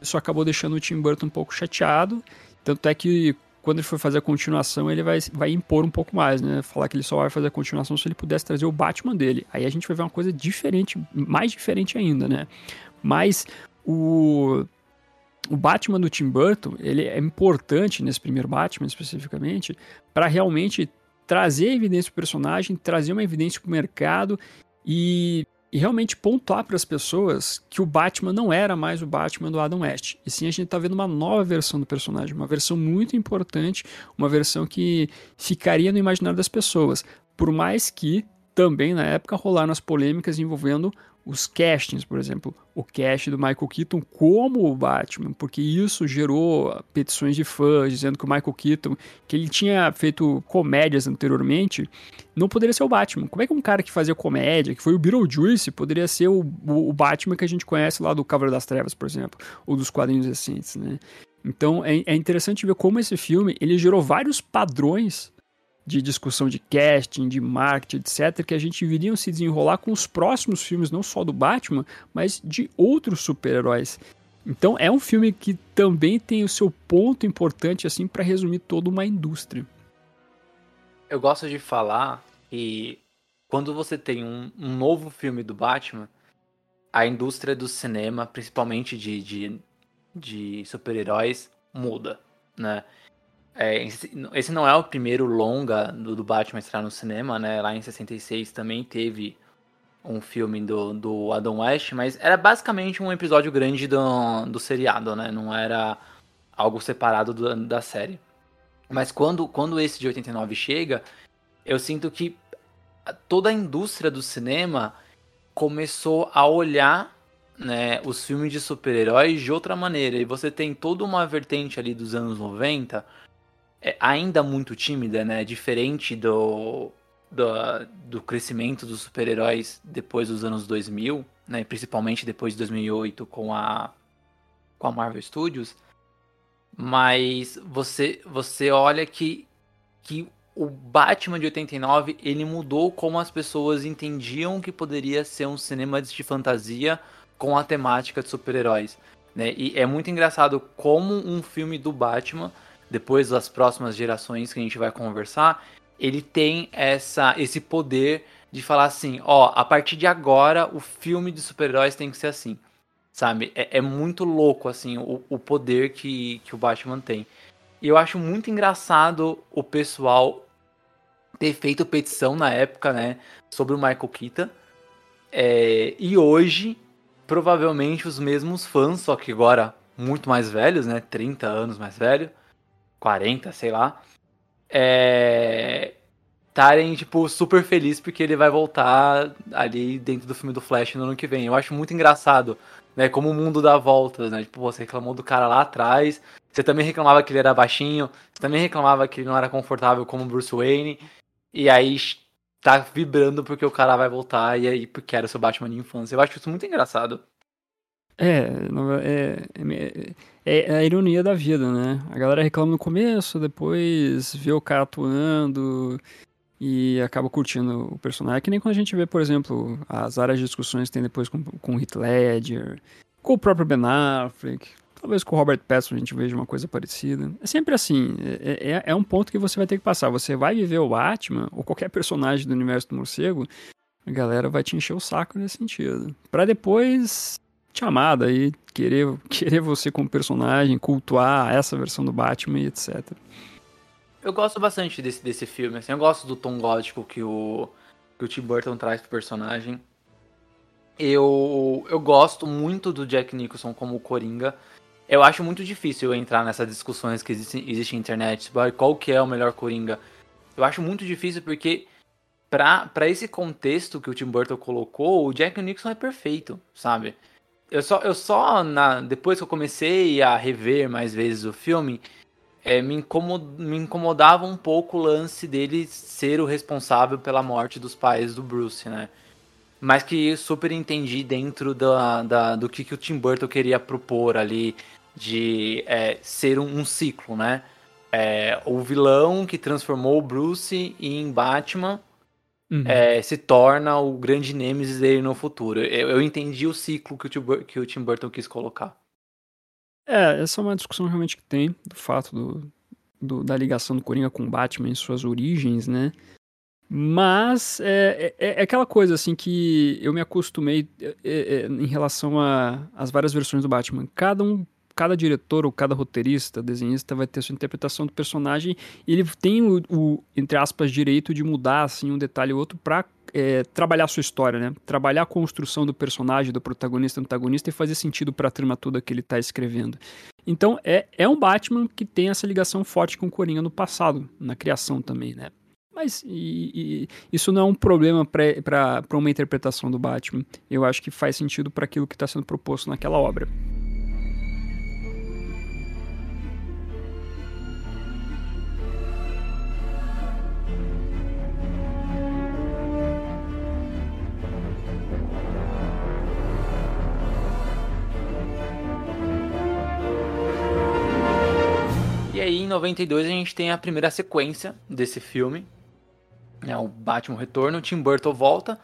isso acabou deixando o Tim Burton um pouco chateado, tanto é que quando ele for fazer a continuação, ele vai, vai impor um pouco mais, né? Falar que ele só vai fazer a continuação se ele pudesse trazer o Batman dele. Aí a gente vai ver uma coisa diferente, mais diferente ainda, né? Mas o o Batman do Tim Burton, ele é importante nesse primeiro Batman especificamente, para realmente trazer evidência para o personagem, trazer uma evidência para o mercado e, e, realmente pontuar para as pessoas que o Batman não era mais o Batman do Adam West. E sim, a gente está vendo uma nova versão do personagem, uma versão muito importante, uma versão que ficaria no imaginário das pessoas. Por mais que também na época rolaram as polêmicas envolvendo os castings, por exemplo, o cast do Michael Keaton como o Batman, porque isso gerou petições de fãs dizendo que o Michael Keaton, que ele tinha feito comédias anteriormente, não poderia ser o Batman. Como é que um cara que fazia comédia, que foi o Beetlejuice, poderia ser o, o, Batman que a gente conhece lá do Cavaleiro das Trevas, por exemplo, ou dos quadrinhos recentes, né? Então é, é interessante ver como esse filme ele gerou vários padrões de discussão de casting, de marketing, etc., que a gente viria se desenrolar com os próximos filmes, não só do Batman, mas de outros super-heróis. Então é um filme que também tem o seu ponto importante assim para resumir toda uma indústria. Eu gosto de falar que quando você tem um, um novo filme do Batman, a indústria do cinema, principalmente de, de, de super-heróis, muda, né? É, esse não é o primeiro longa do, do Batman estar no cinema, né? Lá em 66 também teve um filme do, do Adam West, mas era basicamente um episódio grande do, do seriado, né? Não era algo separado do, da série. Mas quando, quando esse de 89 chega, eu sinto que toda a indústria do cinema começou a olhar né, os filmes de super-heróis de outra maneira. E você tem toda uma vertente ali dos anos 90, é, ainda muito tímida, né? Diferente do, do, do crescimento dos super-heróis depois dos anos 2000, né? Principalmente depois de 2008 com a, com a Marvel Studios. Mas você, você olha que, que o Batman de 89 ele mudou como as pessoas entendiam que poderia ser um cinema de fantasia com a temática de super-heróis. Né? E é muito engraçado como um filme do Batman, depois das próximas gerações que a gente vai conversar, ele tem essa, esse poder de falar assim, ó, a partir de agora o filme de super-heróis tem que ser assim, sabe? É, é muito louco, assim, o, o poder que, que o Batman tem. E eu acho muito engraçado o pessoal ter feito petição na época, né, sobre o Michael Keaton. É, e hoje, provavelmente os mesmos fãs, só que agora muito mais velhos, né, 30 anos mais velho, 40, sei lá, é, estarem, tipo, super felizes porque ele vai voltar ali dentro do filme do Flash no ano que vem. Eu acho muito engraçado, né? Como o mundo dá voltas, né? Tipo, você reclamou do cara lá atrás, você também reclamava que ele era baixinho, você também reclamava que ele não era confortável como Bruce Wayne, e aí tá vibrando porque o cara vai voltar e aí porque era o seu Batman de infância. Eu acho isso muito engraçado. É, é, é, é, a ironia da vida, né? A galera reclama no começo, depois vê o cara atuando e acaba curtindo o personagem. É que nem quando a gente vê, por exemplo, as áreas de discussões que tem depois com, com o Heath Ledger, com o próprio Ben Affleck, talvez com o Robert Pattinson a gente veja uma coisa parecida. É sempre assim, é, é, é um ponto que você vai ter que passar. Você vai viver o Batman, ou qualquer personagem do universo do morcego, a galera vai te encher o saco nesse sentido. para depois te amar daí, querer, querer você como personagem, cultuar essa versão do Batman e etc. Eu gosto bastante desse, desse filme, assim, eu gosto do tom gótico que o, que o Tim Burton traz pro personagem. Eu, eu gosto muito do Jack Nicholson como Coringa. Eu acho muito difícil entrar nessas discussões que existem existe na internet sobre qual que é o melhor Coringa. Eu acho muito difícil porque para esse contexto que o Tim Burton colocou, o Jack Nicholson é perfeito, sabe? Eu só, eu só na, depois que eu comecei a rever mais vezes o filme, é, me, incomod, me incomodava um pouco o lance dele ser o responsável pela morte dos pais do Bruce, né? Mas que super entendi dentro da, da, do que, que o Tim Burton queria propor ali, de é, ser um, um, ciclo, né? É, o vilão que transformou o Bruce em Batman uhum. é, se torna o grande Nemesis dele no futuro. Eu, eu entendi o ciclo que o, Tim, que o Tim Burton quis colocar. É, essa é uma discussão realmente que tem, do fato do, do, da ligação do Coringa com o Batman em suas origens, né? Mas é, é, é, aquela coisa assim que eu me acostumei é, é, em relação às várias versões do Batman. Cada um cada diretor ou cada roteirista, desenhista vai ter sua interpretação do personagem e ele tem o, o entre aspas, direito de mudar assim um detalhe ou outro para é, trabalhar sua história, né? Trabalhar a construção do personagem, do protagonista, do antagonista e fazer sentido para a trama toda que ele está escrevendo. Então é, é um Batman que tem essa ligação forte com o Coringa no passado, na criação também, né? Mas e, e, isso não é um problema para uma interpretação do Batman. Eu acho que faz sentido para aquilo que está sendo proposto naquela obra. 92 a gente tem a primeira sequência desse filme, né, o Batman Retorno, Tim Burton volta,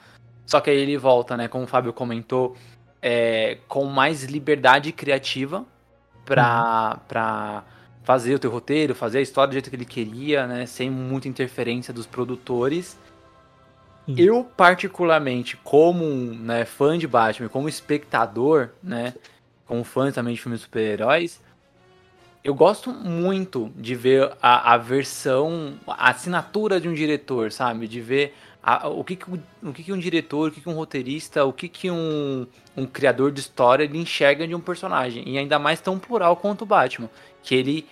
só que aí ele volta, né, como o Fábio comentou, é, com mais liberdade criativa para uhum. Pra fazer o teu roteiro, fazer a história do jeito que ele queria, né, sem muita interferência dos produtores. Uhum. Eu, particularmente, como né, fã de Batman, como espectador, né, como fã também de filmes super-heróis, eu gosto muito de ver a, a, versão, a assinatura de um diretor, sabe? De ver a, o, que, que, o que, que um diretor, o que, que um roteirista, o que, que um, um criador de história ele enxerga de um personagem. E ainda mais tão plural quanto o Batman. Que ele,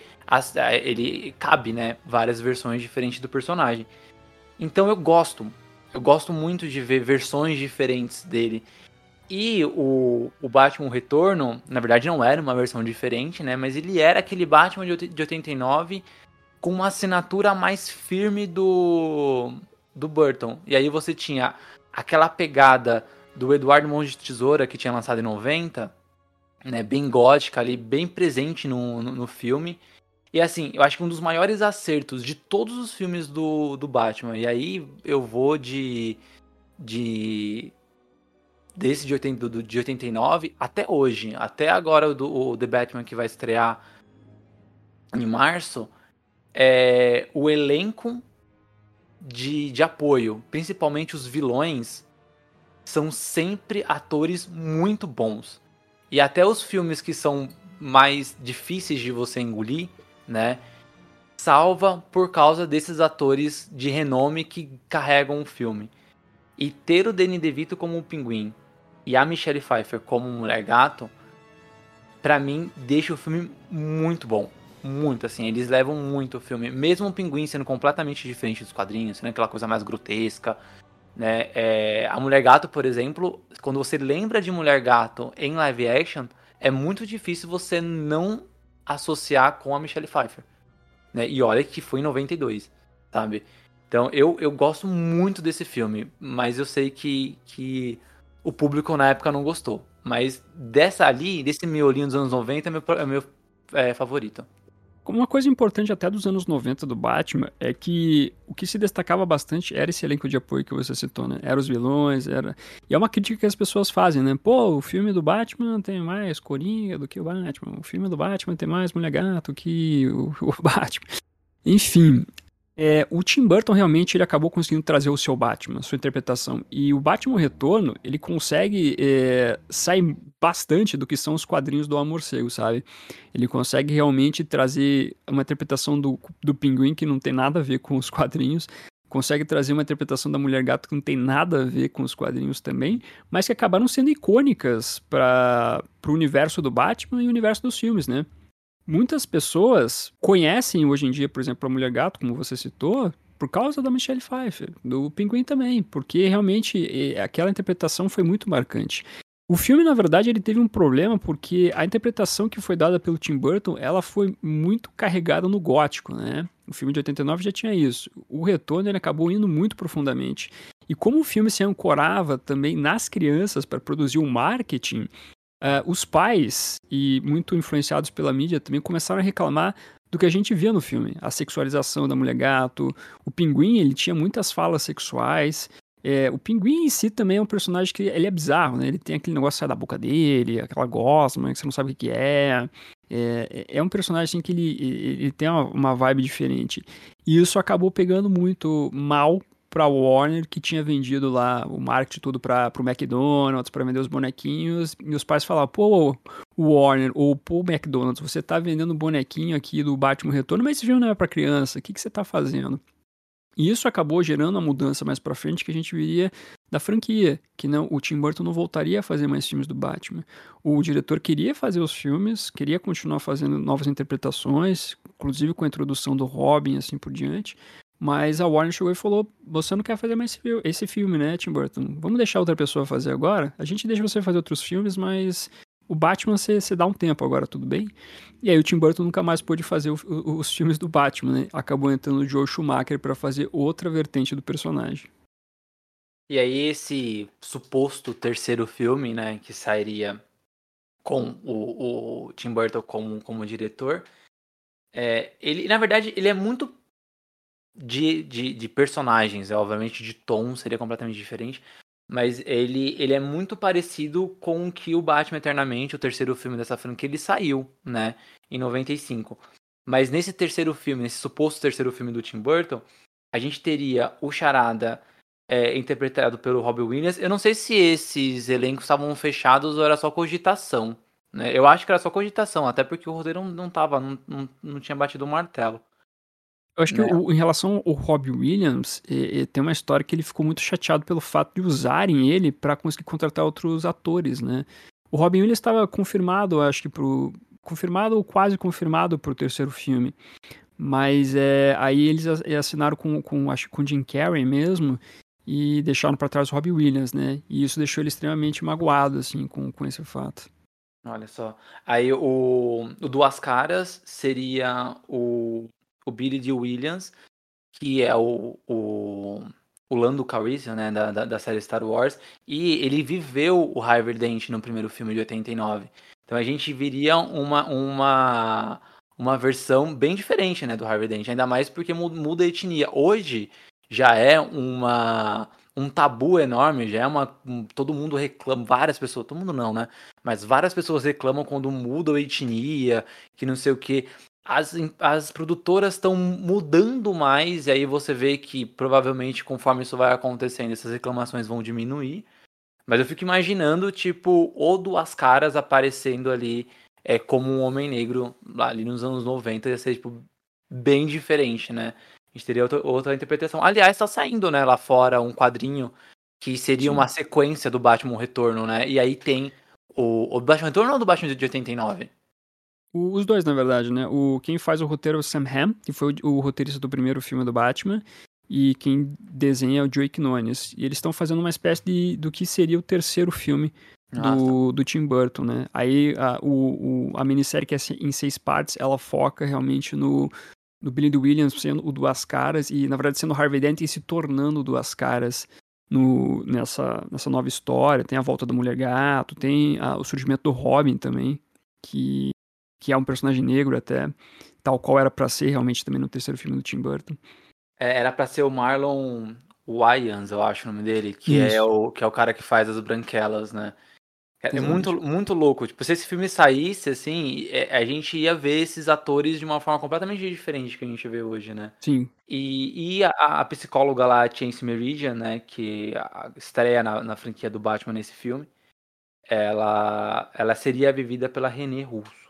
ele cabe, né? Várias versões diferentes do personagem. Então eu gosto. Eu gosto muito de ver versões diferentes dele. E o, o Batman Retorno, na verdade não era uma versão diferente, né? Mas ele era aquele Batman de, de 89 com uma assinatura mais firme do, do Burton. E aí você tinha aquela pegada do Eduardo Mãos de Tesoura que tinha lançado em 90, né? Bem gótica ali, bem presente no, no, no filme. E assim, eu acho que um dos maiores acertos de todos os filmes do, do Batman. E aí eu vou de. de desse de, 80, do, de 89 até hoje, até agora do, o The Batman que vai estrear em março, é, o elenco de, de apoio, principalmente os vilões, são sempre atores muito bons. E até os filmes que são mais difíceis de você engolir, né? Salva por causa desses atores de renome que carregam o filme. E ter o Danny DeVito como o pinguim e a Michelle Pfeiffer como mulher gato, para mim deixa o filme muito bom. Muito, assim, eles levam muito o filme. Mesmo o pinguim sendo completamente diferente dos quadrinhos, sendo aquela coisa mais grotesca, né? É, a Mulher Gato, por exemplo, quando você lembra de Mulher Gato em live action, é muito difícil você não associar com a Michelle Pfeiffer. Né? E olha que foi em 92, sabe? Então eu, eu gosto muito desse filme, mas eu sei que, que o público na época não gostou. Mas dessa ali, desse miolinho dos anos 90, é meu, é meu é, favorito. Como uma coisa importante até dos anos 90 do Batman é que o que se destacava bastante era esse elenco de apoio que você citou, né? Era os vilões, era. E é uma crítica que as pessoas fazem, né? Pô, o filme do Batman tem mais Coringa do que o Batman. O filme do Batman tem mais Mulher Gato que o, o Batman. Enfim, é, o Tim Burton realmente ele acabou conseguindo trazer o seu Batman, sua interpretação. E o Batman Retorno, ele consegue é, sair bastante do que são os quadrinhos do Amor Cego, sabe? Ele consegue realmente trazer uma interpretação do, do pinguim que não tem nada a ver com os quadrinhos. Consegue trazer uma interpretação da Mulher Gato que não tem nada a ver com os quadrinhos também, mas que acabaram sendo icônicas para o universo do Batman e o universo dos filmes, né? Muitas pessoas conhecem hoje em dia, por exemplo, a Mulher Gato, como você citou, por causa da Michelle Pfeiffer, do Pinguim também, porque realmente aquela interpretação foi muito marcante. O filme, na verdade, ele teve um problema porque a interpretação que foi dada pelo Tim Burton, ela foi muito carregada no gótico, né? O filme de 89 já tinha isso. O retorno ele acabou indo muito profundamente. E como o filme se ancorava também nas crianças para produzir o marketing, Uh, os pais, e muito influenciados pela mídia, também começaram a reclamar do que a gente via no filme. A sexualização da mulher gato. O pinguim, ele tinha muitas falas sexuais. É, o pinguim em si também é um personagem que ele é bizarro, né? Ele tem aquele negócio que sai da boca dele, aquela gosma que você não sabe o que é. É, é um personagem assim, que ele, ele tem uma vibe diferente. E isso acabou pegando muito mal para Warner que tinha vendido lá o marketing tudo para o McDonald's para vender os bonequinhos e os pais falavam pô Warner ou pô McDonald's você tá vendendo bonequinho aqui do Batman Retorno mas esse filme não é para criança o que que você tá fazendo e isso acabou gerando uma mudança mais para frente que a gente viria da franquia, que não o Tim Burton não voltaria a fazer mais filmes do Batman. O diretor queria fazer os filmes, queria continuar fazendo novas interpretações, inclusive com a introdução do Robin assim por diante, mas a Warner chegou e falou: Você não quer fazer mais esse filme, né, Tim Burton? Vamos deixar outra pessoa fazer agora? A gente deixa você fazer outros filmes, mas o Batman você, dá um tempo agora, tudo bem? E aí o Tim Burton nunca mais pôde fazer o, o, os filmes do Batman, né? Acabou entrando o Joe Schumacher para fazer outra vertente do personagem. E aí esse suposto terceiro filme, né, que sairia com o, o Tim Burton como, como diretor, É, ele, na verdade, ele é muito de, de, de personagens, é, obviamente de tom seria completamente diferente, mas ele, ele é muito parecido com o que o Batman Eternamente, o terceiro filme dessa franquia, ele saiu, né, em 95. Mas nesse terceiro filme, nesse suposto terceiro filme do Tim Burton, a gente teria o Charada é, interpretado pelo Robbie Williams. Eu não sei se esses elencos estavam fechados ou era só cogitação. Né? Eu acho que era só cogitação, até porque o roteiro não, não tava, não, não, não tinha batido o martelo. Eu acho que o, em relação ao Robbie Williams, é, é, tem uma história que ele ficou muito chateado pelo fato de usarem ele para conseguir contratar outros atores, né? O Robin Williams estava confirmado, acho que pro confirmado ou quase confirmado pro terceiro filme. Mas é, aí eles assinaram com, com, acho, com Jim Carrey mesmo e deixaram para trás o Robbie Williams, né? E isso deixou ele extremamente magoado, assim, com, com esse fato. Olha só. Aí o, o Duas Caras seria o, o Billy D. Williams, que é o, o, o Lando Calrissian, né, da, da, da, série Star Wars, e ele viveu o Harvey Dent no primeiro filme de 89. Então a gente viria uma, uma, uma versão bem diferente, né, do Harvey Dent, ainda mais porque muda a etnia. Hoje, já é uma um tabu enorme, já é uma. Um, todo mundo reclama, várias pessoas, todo mundo não, né? Mas várias pessoas reclamam quando muda a etnia, que não sei o que. As, as produtoras estão mudando mais, e aí você vê que provavelmente conforme isso vai acontecendo, essas reclamações vão diminuir. Mas eu fico imaginando, tipo, o Duas Caras aparecendo ali é, como um homem negro ali nos anos 90, ia ser, tipo, bem diferente, né? A gente teria outra, outra interpretação. Aliás, tá saindo, né, lá fora um quadrinho que seria Sim. uma sequência do Batman Retorno, né? E aí tem o, o Batman Retorno ou do Batman de 89? Os dois, na verdade, né? O, quem faz o roteiro é o Sam Hamm, que foi o, o roteirista do primeiro filme do Batman, e quem desenha é o Joe Quinones. E eles estão fazendo uma espécie de do que seria o terceiro filme do, do Tim Burton, né? Aí a, o, o, a minissérie que é em seis partes, ela foca realmente no, do Billy do Williams sendo o Duas Caras e, na verdade, sendo o Harvey Dent e se tornando o Duas Caras no, nessa, nessa nova história. Tem a volta da Mulher Gato, tem a, o surgimento do Robin também, que, que é um personagem negro até, tal qual era para ser realmente também no terceiro filme do Tim Burton. É, era para ser o Marlon Wayans, eu acho o nome dele, que é o, que é o cara que faz as branquelas, né? É, é muito, muito louco. Tipo, se esse filme saísse, assim, é, a gente ia ver esses atores de uma forma completamente diferente que a gente vê hoje, né? Sim. E, e a, a psicóloga lá, Chance Meridian, né, que estreia na, na franquia do Batman nesse filme, ela, ela seria vivida pela René Russo.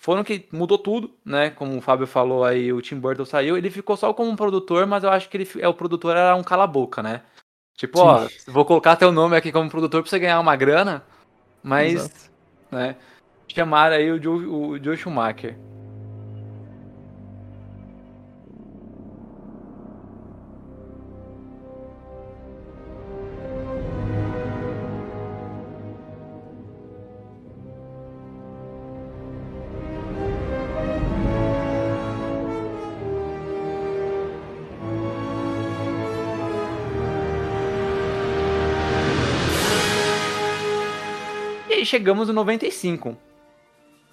Foram que mudou tudo, né? Como o Fábio falou aí, o Tim Burton saiu, ele ficou só como um produtor, mas eu acho que ele, é, o produtor era um cala-boca, né? Tipo, Sim. ó, vou colocar teu nome aqui como produtor pra você ganhar uma grana, mas, Exato. né, chamaram aí o Joe, o Joe Schumacher. Chegamos no 95,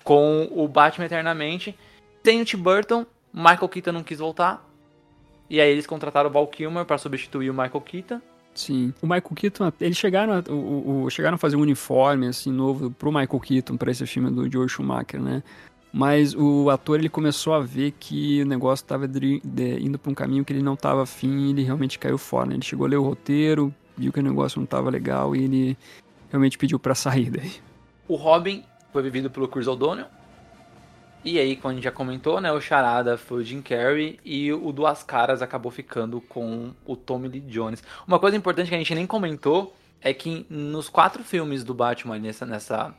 com o Batman Eternamente. Tem o Tim Burton, Michael Keaton não quis voltar. E aí eles contrataram o Val Kilmer para substituir o Michael Keaton. Sim. O Michael Keaton, eles chegaram a, o, o, chegaram a fazer um uniforme assim novo pro Michael Keaton para esse filme do George Schumacher, né? Mas o ator ele começou a ver que o negócio estava indo para um caminho que ele não estava afim, e ele realmente caiu fora. Né? Ele chegou a ler o roteiro, viu que o negócio não estava legal e ele realmente pediu para sair daí. O Robin foi vivido pelo Chris O'Donnell. E aí, como a gente já comentou, né, o Charada foi o Jim Carrey e o Duas Caras acabou ficando com o Tommy Lee Jones. Uma coisa importante que a gente nem comentou é que nos quatro filmes do Batman nessa, nessa,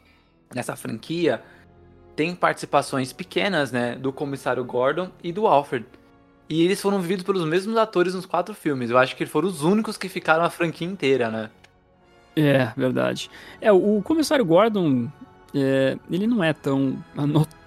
nessa franquia tem participações pequenas, né, do Comissário Gordon e do Alfred. E eles foram vividos pelos mesmos atores nos quatro filmes. Eu acho que eles foram os únicos que ficaram a franquia inteira, né? É, verdade. É, o comissário Gordon, é, ele não é tão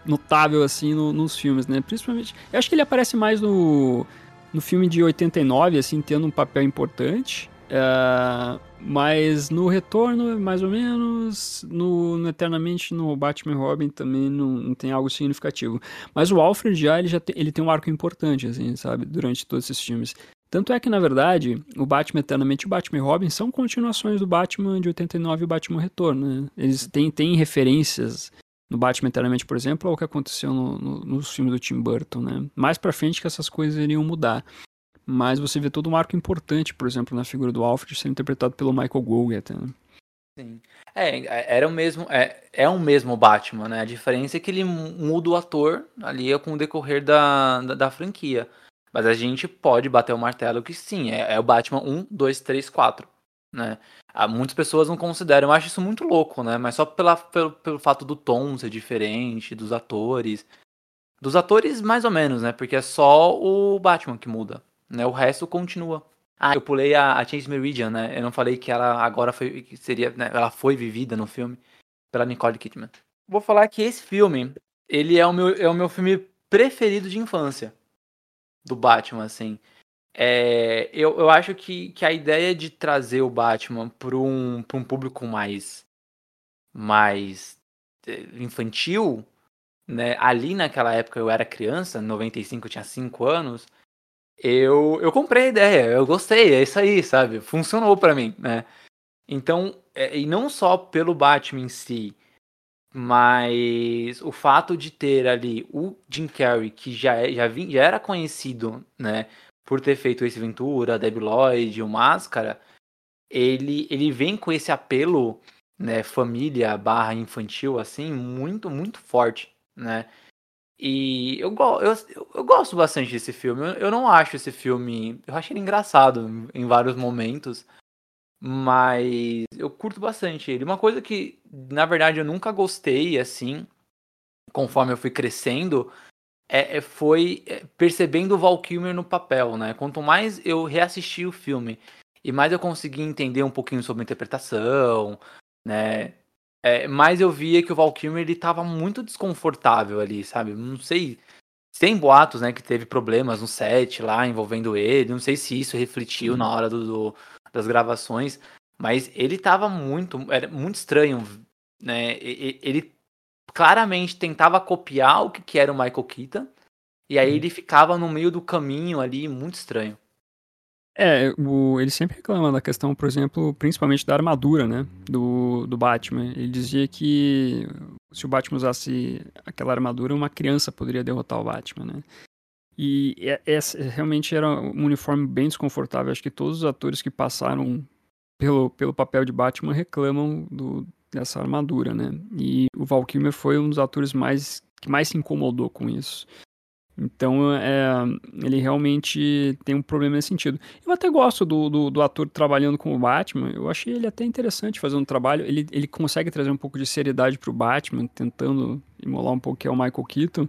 notável assim no, nos filmes, né? Principalmente. Eu acho que ele aparece mais no, no filme de 89, assim, tendo um papel importante. Uh, mas no retorno, mais ou menos, no, no Eternamente, no Batman Robin também não, não, tem algo significativo. Mas o Alfred já, ele, já tem, ele tem um arco importante, assim, sabe, durante todos esses filmes. Tanto é que, na verdade, o Batman Eternamente e o Batman Robin são continuações do Batman de 89 e o Batman Retorno, né? Eles têm, têm referências no Batman Eternamente, por exemplo, ao que aconteceu no, no, nos filmes do Tim Burton, né? Mais pra frente que essas coisas iriam mudar. Mas você vê todo um arco importante, por exemplo, na figura do Alfred sendo interpretado pelo Michael Gouget, né? Sim. É, é, era o mesmo, é, é o mesmo Batman, né? A diferença é que ele muda o ator ali com o decorrer da, da, da franquia. Mas a gente pode bater o martelo que sim, é, é o Batman 1, 2, 3, 4, né? Ah, muitas pessoas não consideram, eu acho isso muito louco, né? Mas só pela, pelo, pelo fato do tom ser diferente, dos atores. Dos atores, mais ou menos, né? Porque é só o Batman que muda, né? O resto continua. Ah, eu pulei a, a Chase Meridian, né? Eu não falei que ela agora foi, seria, né? ela foi vivida no filme pela Nicole Kidman. Vou falar que esse filme, ele é o meu, é o meu filme preferido de infância do Batman, assim. É, eu, eu acho que, que a ideia de trazer o Batman para um, um público mais, mais é, infantil, né? Ali naquela época eu era criança, em 95 eu tinha 5 anos, eu, eu comprei a ideia, eu gostei, é isso aí, sabe? Funcionou para mim, né? Então, é, e não só pelo Batman em si, mas o fato de ter ali o Jim Carrey, que já, é, já, vim, já era conhecido, né? por ter feito esse Ventura, Debbie Lloyd, o Máscara, ele, ele vem com esse apelo, né, família barra infantil, assim, muito, muito forte, né? E eu, eu, eu gosto bastante desse filme. Eu, eu não acho esse filme. Eu achei ele engraçado em, em vários momentos. Mas eu curto bastante ele. Uma coisa que, na verdade, eu nunca gostei, assim, conforme eu fui crescendo, é, é, foi é, percebendo o Val Kilmer no papel, né? Quanto mais eu reassisti o filme e mais eu consegui entender um pouquinho sobre a interpretação, né? É, mais eu via que o Val Kilmer ele tava muito desconfortável ali, sabe? Não sei, tem boatos, né, que teve problemas no set lá envolvendo ele. Não sei se isso refletiu na hora do, do, das gravações, mas ele tava muito, era muito estranho, né? Ele claramente tentava copiar o que era o Michael Keaton, e aí uhum. ele ficava no meio do caminho ali, muito estranho. É, o, ele sempre reclama da questão, por exemplo, principalmente da armadura, né, do, do Batman. Ele dizia que se o Batman usasse aquela armadura, uma criança poderia derrotar o Batman, né. E essa realmente era um uniforme bem desconfortável. Acho que todos os atores que passaram pelo, pelo papel de Batman reclamam do, dessa armadura, né? E o Val Kilmer foi um dos atores mais que mais se incomodou com isso. Então, é, ele realmente tem um problema nesse sentido. Eu até gosto do, do, do, ator trabalhando com o Batman. Eu achei ele até interessante fazendo um trabalho. Ele, ele consegue trazer um pouco de seriedade para o Batman, tentando imolar um pouco que é o Michael Keaton.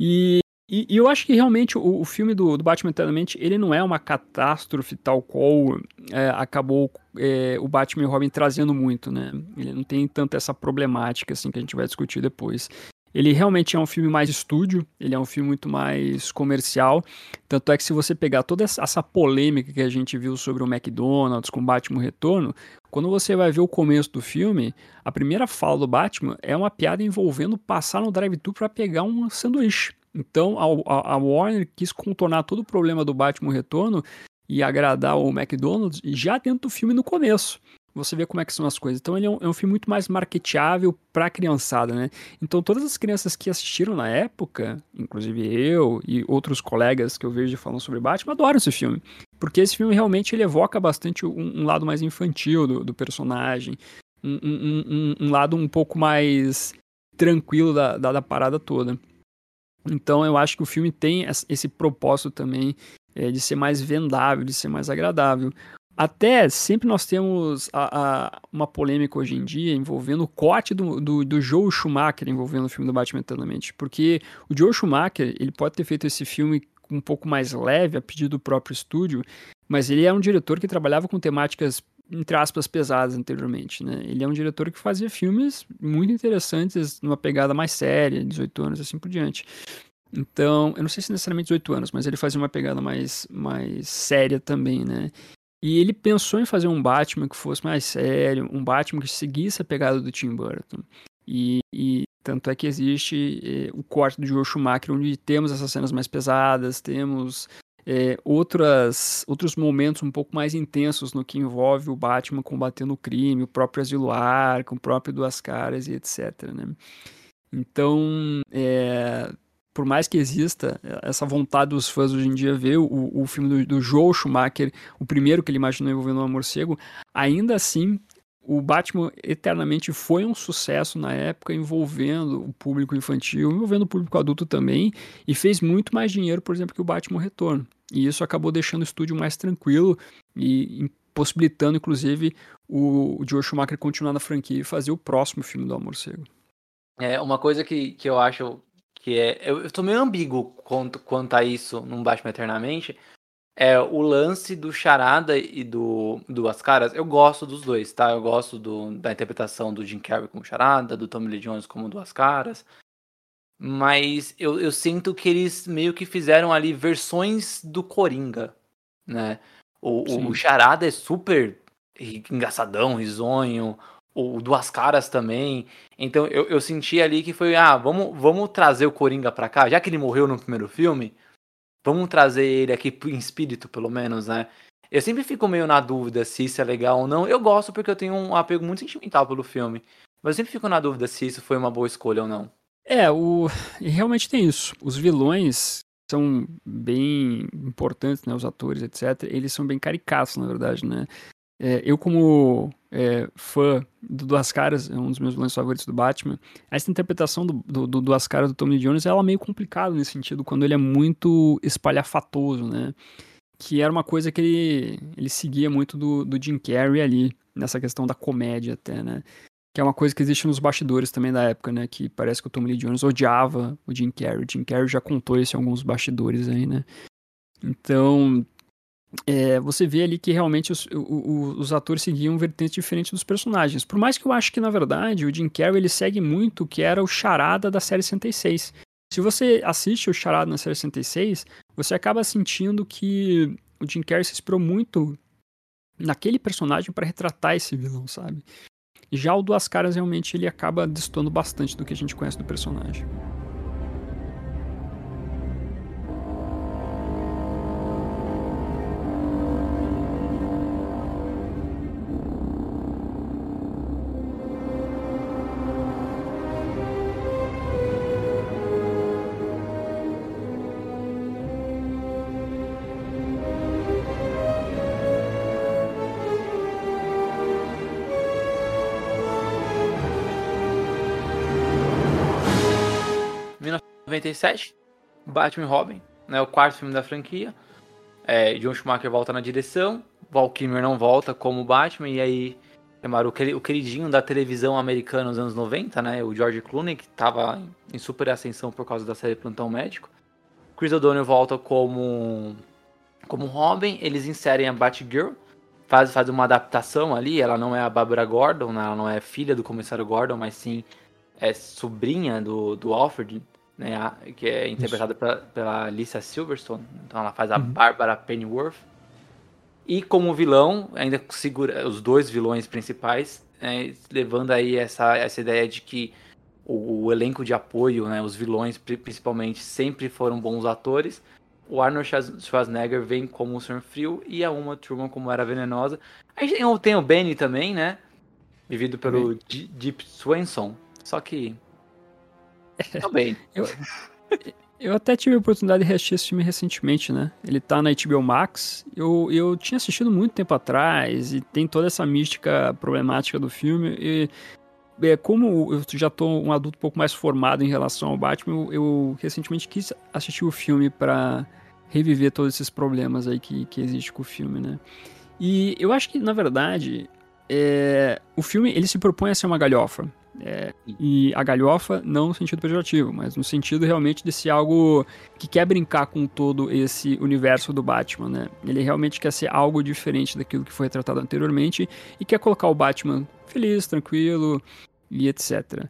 E e, e, eu acho que realmente o, o filme do, do, Batman Eternamente, ele não é uma catástrofe tal qual é, acabou é, o Batman e Robin trazendo muito, né? Ele não tem tanta essa problemática, assim, que a gente vai discutir depois. Ele realmente é um filme mais estúdio, ele é um filme muito mais comercial. Tanto é que se você pegar toda essa polêmica que a gente viu sobre o McDonald's com Batman Retorno, quando você vai ver o começo do filme, a primeira fala do Batman é uma piada envolvendo passar no drive-thru para pegar um sanduíche. Então a, a, Warner quis contornar todo o problema do Batman Retorno e agradar o McDonald's já dentro do filme no começo. Você vê como é que são as coisas. Então ele é um, é um filme muito mais marketeável para a criançada, né? Então todas as crianças que assistiram na época, inclusive eu e outros colegas que eu vejo falando sobre Batman, adoram esse filme. Porque esse filme realmente ele evoca bastante um, um lado mais infantil do, do personagem. Um, um, lado um pouco mais tranquilo da, da, da parada toda. Então eu acho que o filme tem esse propósito também é, de ser mais vendável, de ser mais agradável. Até sempre nós temos a, a, uma polêmica hoje em dia envolvendo o corte do, do, do Joe Schumacher envolvendo o filme do Batman Eternamente. Porque o Joe Schumacher, ele pode ter feito esse filme um pouco mais leve, a pedido do próprio estúdio, mas ele é um diretor que trabalhava com temáticas entre aspas, pesadas anteriormente, né? Ele é um diretor que fazia filmes muito interessantes, numa pegada mais séria, 18 anos, assim por diante. Então, eu não sei se necessariamente 18 anos, mas ele fazia uma pegada mais, mais séria também, né? E ele pensou em fazer um Batman que fosse mais sério, um Batman que seguisse a pegada do Tim Burton. E, e tanto é que existe eh, o corte do Joel Schumacher, onde temos essas cenas mais pesadas, temos eh, outras, outros momentos um pouco mais intensos no que envolve o Batman combatendo o crime, o próprio Asilo Arkham, o próprio Duas Caras e etc. Né? Então, é, por mais que exista essa vontade dos fãs hoje em dia ver o, o filme do, do Joel Schumacher, o primeiro que ele imaginou envolvendo o morcego, ainda assim o Batman eternamente foi um sucesso na época, envolvendo o público infantil, envolvendo o público adulto também, e fez muito mais dinheiro, por exemplo, que o Batman Retorno. E isso acabou deixando o estúdio mais tranquilo e possibilitando, inclusive, o, Joe Schumacher continuar na franquia e fazer o próximo filme do Morcego. É, uma coisa que, que eu acho que é. Eu, eu tô meio ambíguo quanto, quanto a isso num Batman Eternamente. É o lance do Charada e do Duas Caras. Eu gosto dos dois, tá? Eu gosto do, da interpretação do Jim Carrey como Charada, do Tommy Lee Jones como Duas Caras. Mas eu, eu sinto que eles meio que fizeram ali versões do Coringa, né? O, o Charada é super engraçadão, risonho o Duas Caras também. Então eu, eu senti ali que foi, ah, vamos, vamos trazer o Coringa pra cá, já que ele morreu no primeiro filme, vamos trazer ele aqui em espírito, pelo menos, né? Eu sempre fico meio na dúvida se isso é legal ou não. Eu gosto porque eu tenho um apego muito sentimental pelo filme. Mas eu sempre fico na dúvida se isso foi uma boa escolha ou não. É, o... realmente tem isso. Os vilões são bem importantes, né? Os atores, etc. Eles são bem caricatos, na verdade, né? É, eu, como é, fã do Duas Caras, é um dos meus vilões favoritos do Batman, essa interpretação do, do, do Duas Caras do Tommy Jones, ela é meio complicada nesse sentido, quando ele é muito espalhafatoso, né? Que era uma coisa que ele, ele seguia muito do, do Jim Carrey ali, nessa questão da comédia até, né? Que é uma coisa que existe nos bastidores também da época, né? Que parece que o Tommy Lee Jones odiava o Jim Carrey. O Jim Carrey já contou isso em alguns bastidores aí, né? Então, é, você vê ali que realmente os, os, atores seguiam vertentes diferentes dos personagens. Por mais que eu acho que, na verdade, o Jim Carrey ele segue muito o que era o charada da série 66. Se você assiste o charada na série 66, você acaba sentindo que o Jim Carrey se inspirou muito naquele personagem para retratar esse vilão, sabe? Já o Duas Caras realmente ele acaba destoando bastante do que a gente conhece do personagem. 97, Batman Robin, né, o quarto filme da franquia. É, John Schumacher volta na direção, Val Kilmer não volta como Batman, e aí chamaram o queridinho da televisão americana nos anos 90, né, o George Clooney, que estava em super ascensão por causa da série Plantão Médico. Chris O'Donnell volta como, como Robin, eles inserem a Batgirl, faz, faz uma adaptação ali, ela não é a Barbara Gordon, né, ela não é filha do comissário Gordon, mas sim é sobrinha do, do Alfred, né, que é interpretada pela, pela Alicia Silverstone. Então ela faz a uhum. Barbara Pennyworth. E como vilão, ainda segura os dois vilões principais, né, levando aí essa, essa ideia de que o, o, elenco de apoio, né, os vilões principalmente, sempre foram bons atores. O Arnold Schwarzenegger vem como o Sr. Frio e a Uma Truman como era venenosa. A gente tem, tem o Benny também, né? Vivido pelo Deep Swenson. Só que também. eu, eu até tive a oportunidade de reassistir esse filme recentemente, né? Ele tá na HBO Max. Eu, eu tinha assistido muito tempo atrás e tem toda essa mística problemática do filme. E é, como eu já tô um adulto um pouco mais formado em relação ao Batman, eu, eu recentemente quis assistir o filme para reviver todos esses problemas aí que, que existe com o filme, né? E eu acho que, na verdade, é, o filme ele se propõe a ser uma galhofa. É, e a galhofa não no sentido pejorativo, mas no sentido realmente de ser algo que quer brincar com todo esse universo do Batman, né? Ele realmente quer ser algo diferente daquilo que foi retratado anteriormente e quer colocar o Batman feliz, tranquilo e etc.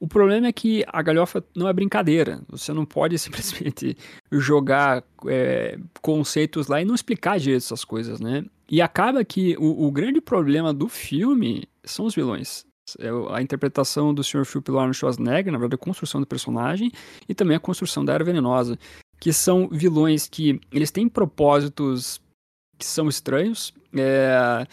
O problema é que a galhofa não é brincadeira. Você não pode simplesmente jogar é, conceitos lá e não explicar direito essas coisas, né? E acaba que o, o grande problema do filme são os vilões. É a interpretação do Sr. Phil pelo Arnold Schwarzenegger, na verdade, a construção do personagem e também a construção da Era Venenosa, que são vilões que eles têm propósitos que são estranhos. É,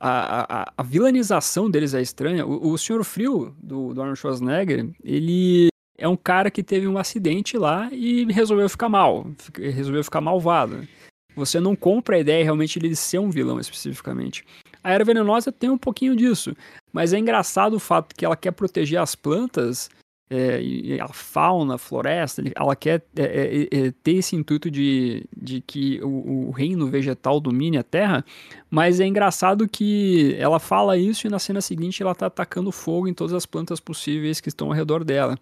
a, a, a, vilanização deles é estranha. O, o Sr. Frio, do, do Arnold Schwarzenegger, ele é um cara que teve um acidente lá e resolveu ficar mal, resolveu ficar malvado. Você não compra a ideia realmente de ser um vilão especificamente. A Era Venenosa tem um pouquinho disso, mas é engraçado o fato que ela quer proteger as plantas é, a fauna, a floresta, ela quer é, é, é, ter esse intuito de, de que o, o, reino vegetal domine a Terra, mas é engraçado que ela fala isso e na cena seguinte ela está atacando fogo em todas as plantas possíveis que estão ao redor dela.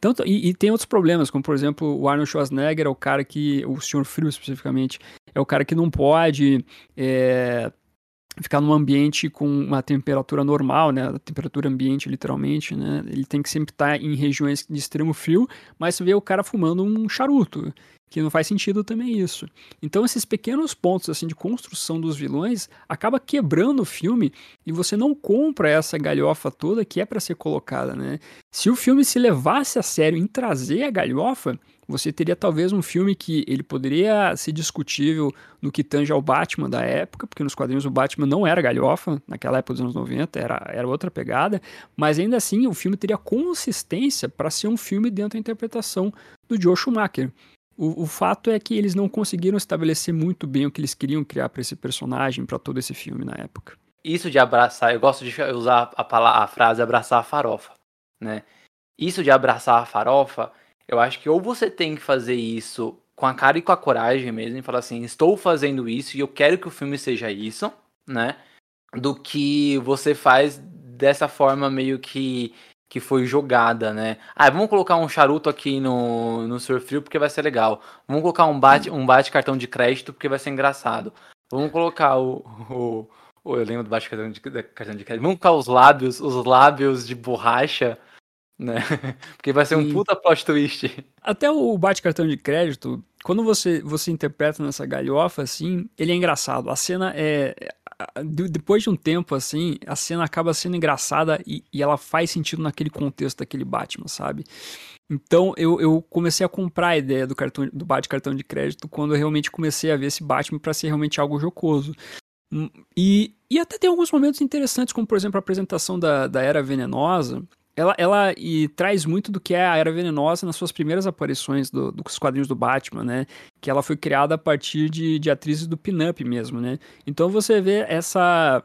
Tanto, e, e, tem outros problemas, como por exemplo o Arnold Schwarzenegger é o cara que, o Sr. Frio especificamente, é o cara que não pode é, ficar num ambiente com uma temperatura normal, né, temperatura ambiente literalmente, né, ele tem que sempre estar em regiões de extremo frio, mas você vê o cara fumando um charuto, que não faz sentido também isso. Então esses pequenos pontos assim de construção dos vilões acaba quebrando o filme e você não compra essa galhofa toda que é para ser colocada, né? Se o filme se levasse a sério em trazer a galhofa, você teria talvez um filme que ele poderia ser discutível no que tange ao Batman da época, porque nos quadrinhos o Batman não era galhofa, naquela época dos anos 90, era, era outra pegada, mas ainda assim o filme teria consistência para ser um filme dentro da interpretação do Joe Schumacher. O, o, fato é que eles não conseguiram estabelecer muito bem o que eles queriam criar para esse personagem, para todo esse filme na época. Isso de abraçar, eu gosto de usar a, palavra, a frase abraçar a farofa, né? Isso de abraçar a farofa eu acho que ou você tem que fazer isso com a cara e com a coragem mesmo, e falar assim, estou fazendo isso e eu quero que o filme seja isso, né? Do que você faz dessa forma meio que que foi jogada, né? Ah, vamos colocar um charuto aqui no, no Surfrio porque vai ser legal. Vamos colocar um bate, um bate cartão de crédito porque vai ser engraçado. Vamos colocar o, o, o eu lembro do bate cartão de, cartão de crédito. Vamos colocar os lábios, os lábios de borracha né? Porque vai ser um puta plot twist. Até o bate-cartão de crédito, quando você, você interpreta nessa galhofa, assim, ele é engraçado. A cena é. Depois de um tempo, assim, a cena acaba sendo engraçada e, e ela faz sentido naquele contexto daquele Batman, sabe? Então eu, eu comecei a comprar a ideia do cartão do bate-cartão de crédito quando eu realmente comecei a ver esse Batman para ser realmente algo jocoso. Hum, e, e até tem alguns momentos interessantes, como por exemplo a apresentação da, da Era Venenosa, ela, ela e traz muito do que é a Era Venenosa nas suas primeiras aparições do, dos quadrinhos do Batman, né? Que ela foi criada a partir de, de atrizes do pin-up mesmo, né? Então você vê essa,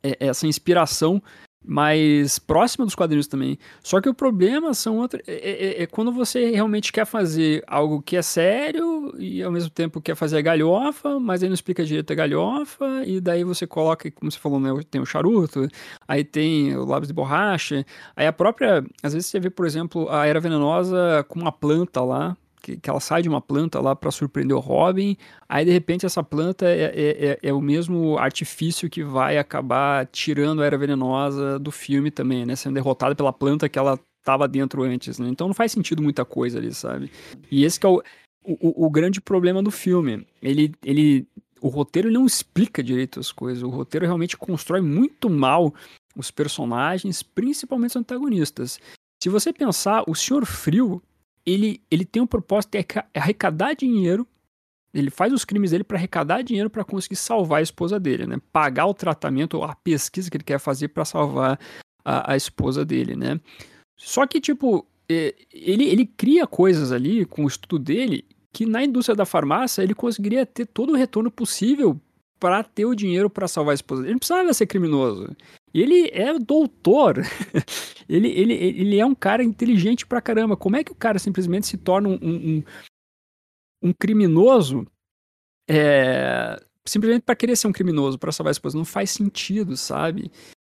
é, essa inspiração mais próxima dos quadrinhos também. Só que o problema são outros. É, é, é, é, quando você realmente quer fazer algo que é sério e ao mesmo tempo quer fazer a galhofa, mas aí não explica direito a galhofa, e daí você coloca, como você falou, né, tem o charuto, aí tem o lápis de borracha, aí a própria. Às vezes você vê, por exemplo, a Era Venenosa com uma planta lá, que, que ela sai de uma planta lá para surpreender o Robin, aí de repente essa planta é, é, é, é, o mesmo artifício que vai acabar tirando a Era Venenosa do filme também, né? Sendo derrotada pela planta que ela estava dentro antes, né? Então não faz sentido muita coisa ali, sabe? E esse é o, o, o grande problema do filme. Ele, ele, o roteiro não explica direito as coisas, o roteiro realmente constrói muito mal os personagens, principalmente os antagonistas. Se você pensar, o Senhor Frio ele, ele tem um propósito de arrecadar dinheiro. Ele faz os crimes dele para arrecadar dinheiro para conseguir salvar a esposa dele, né? Pagar o tratamento ou a pesquisa que ele quer fazer para salvar a, a, esposa dele, né? Só que, tipo, ele, ele cria coisas ali com o estudo dele que na indústria da farmácia ele conseguiria ter todo o retorno possível para ter o dinheiro para salvar a esposa. Ele não precisava ser criminoso. Ele é doutor. ele, ele, ele é um cara inteligente pra caramba. Como é que o cara simplesmente se torna um, um, um criminoso é, simplesmente para querer ser um criminoso, para salvar a esposa? Não faz sentido, sabe?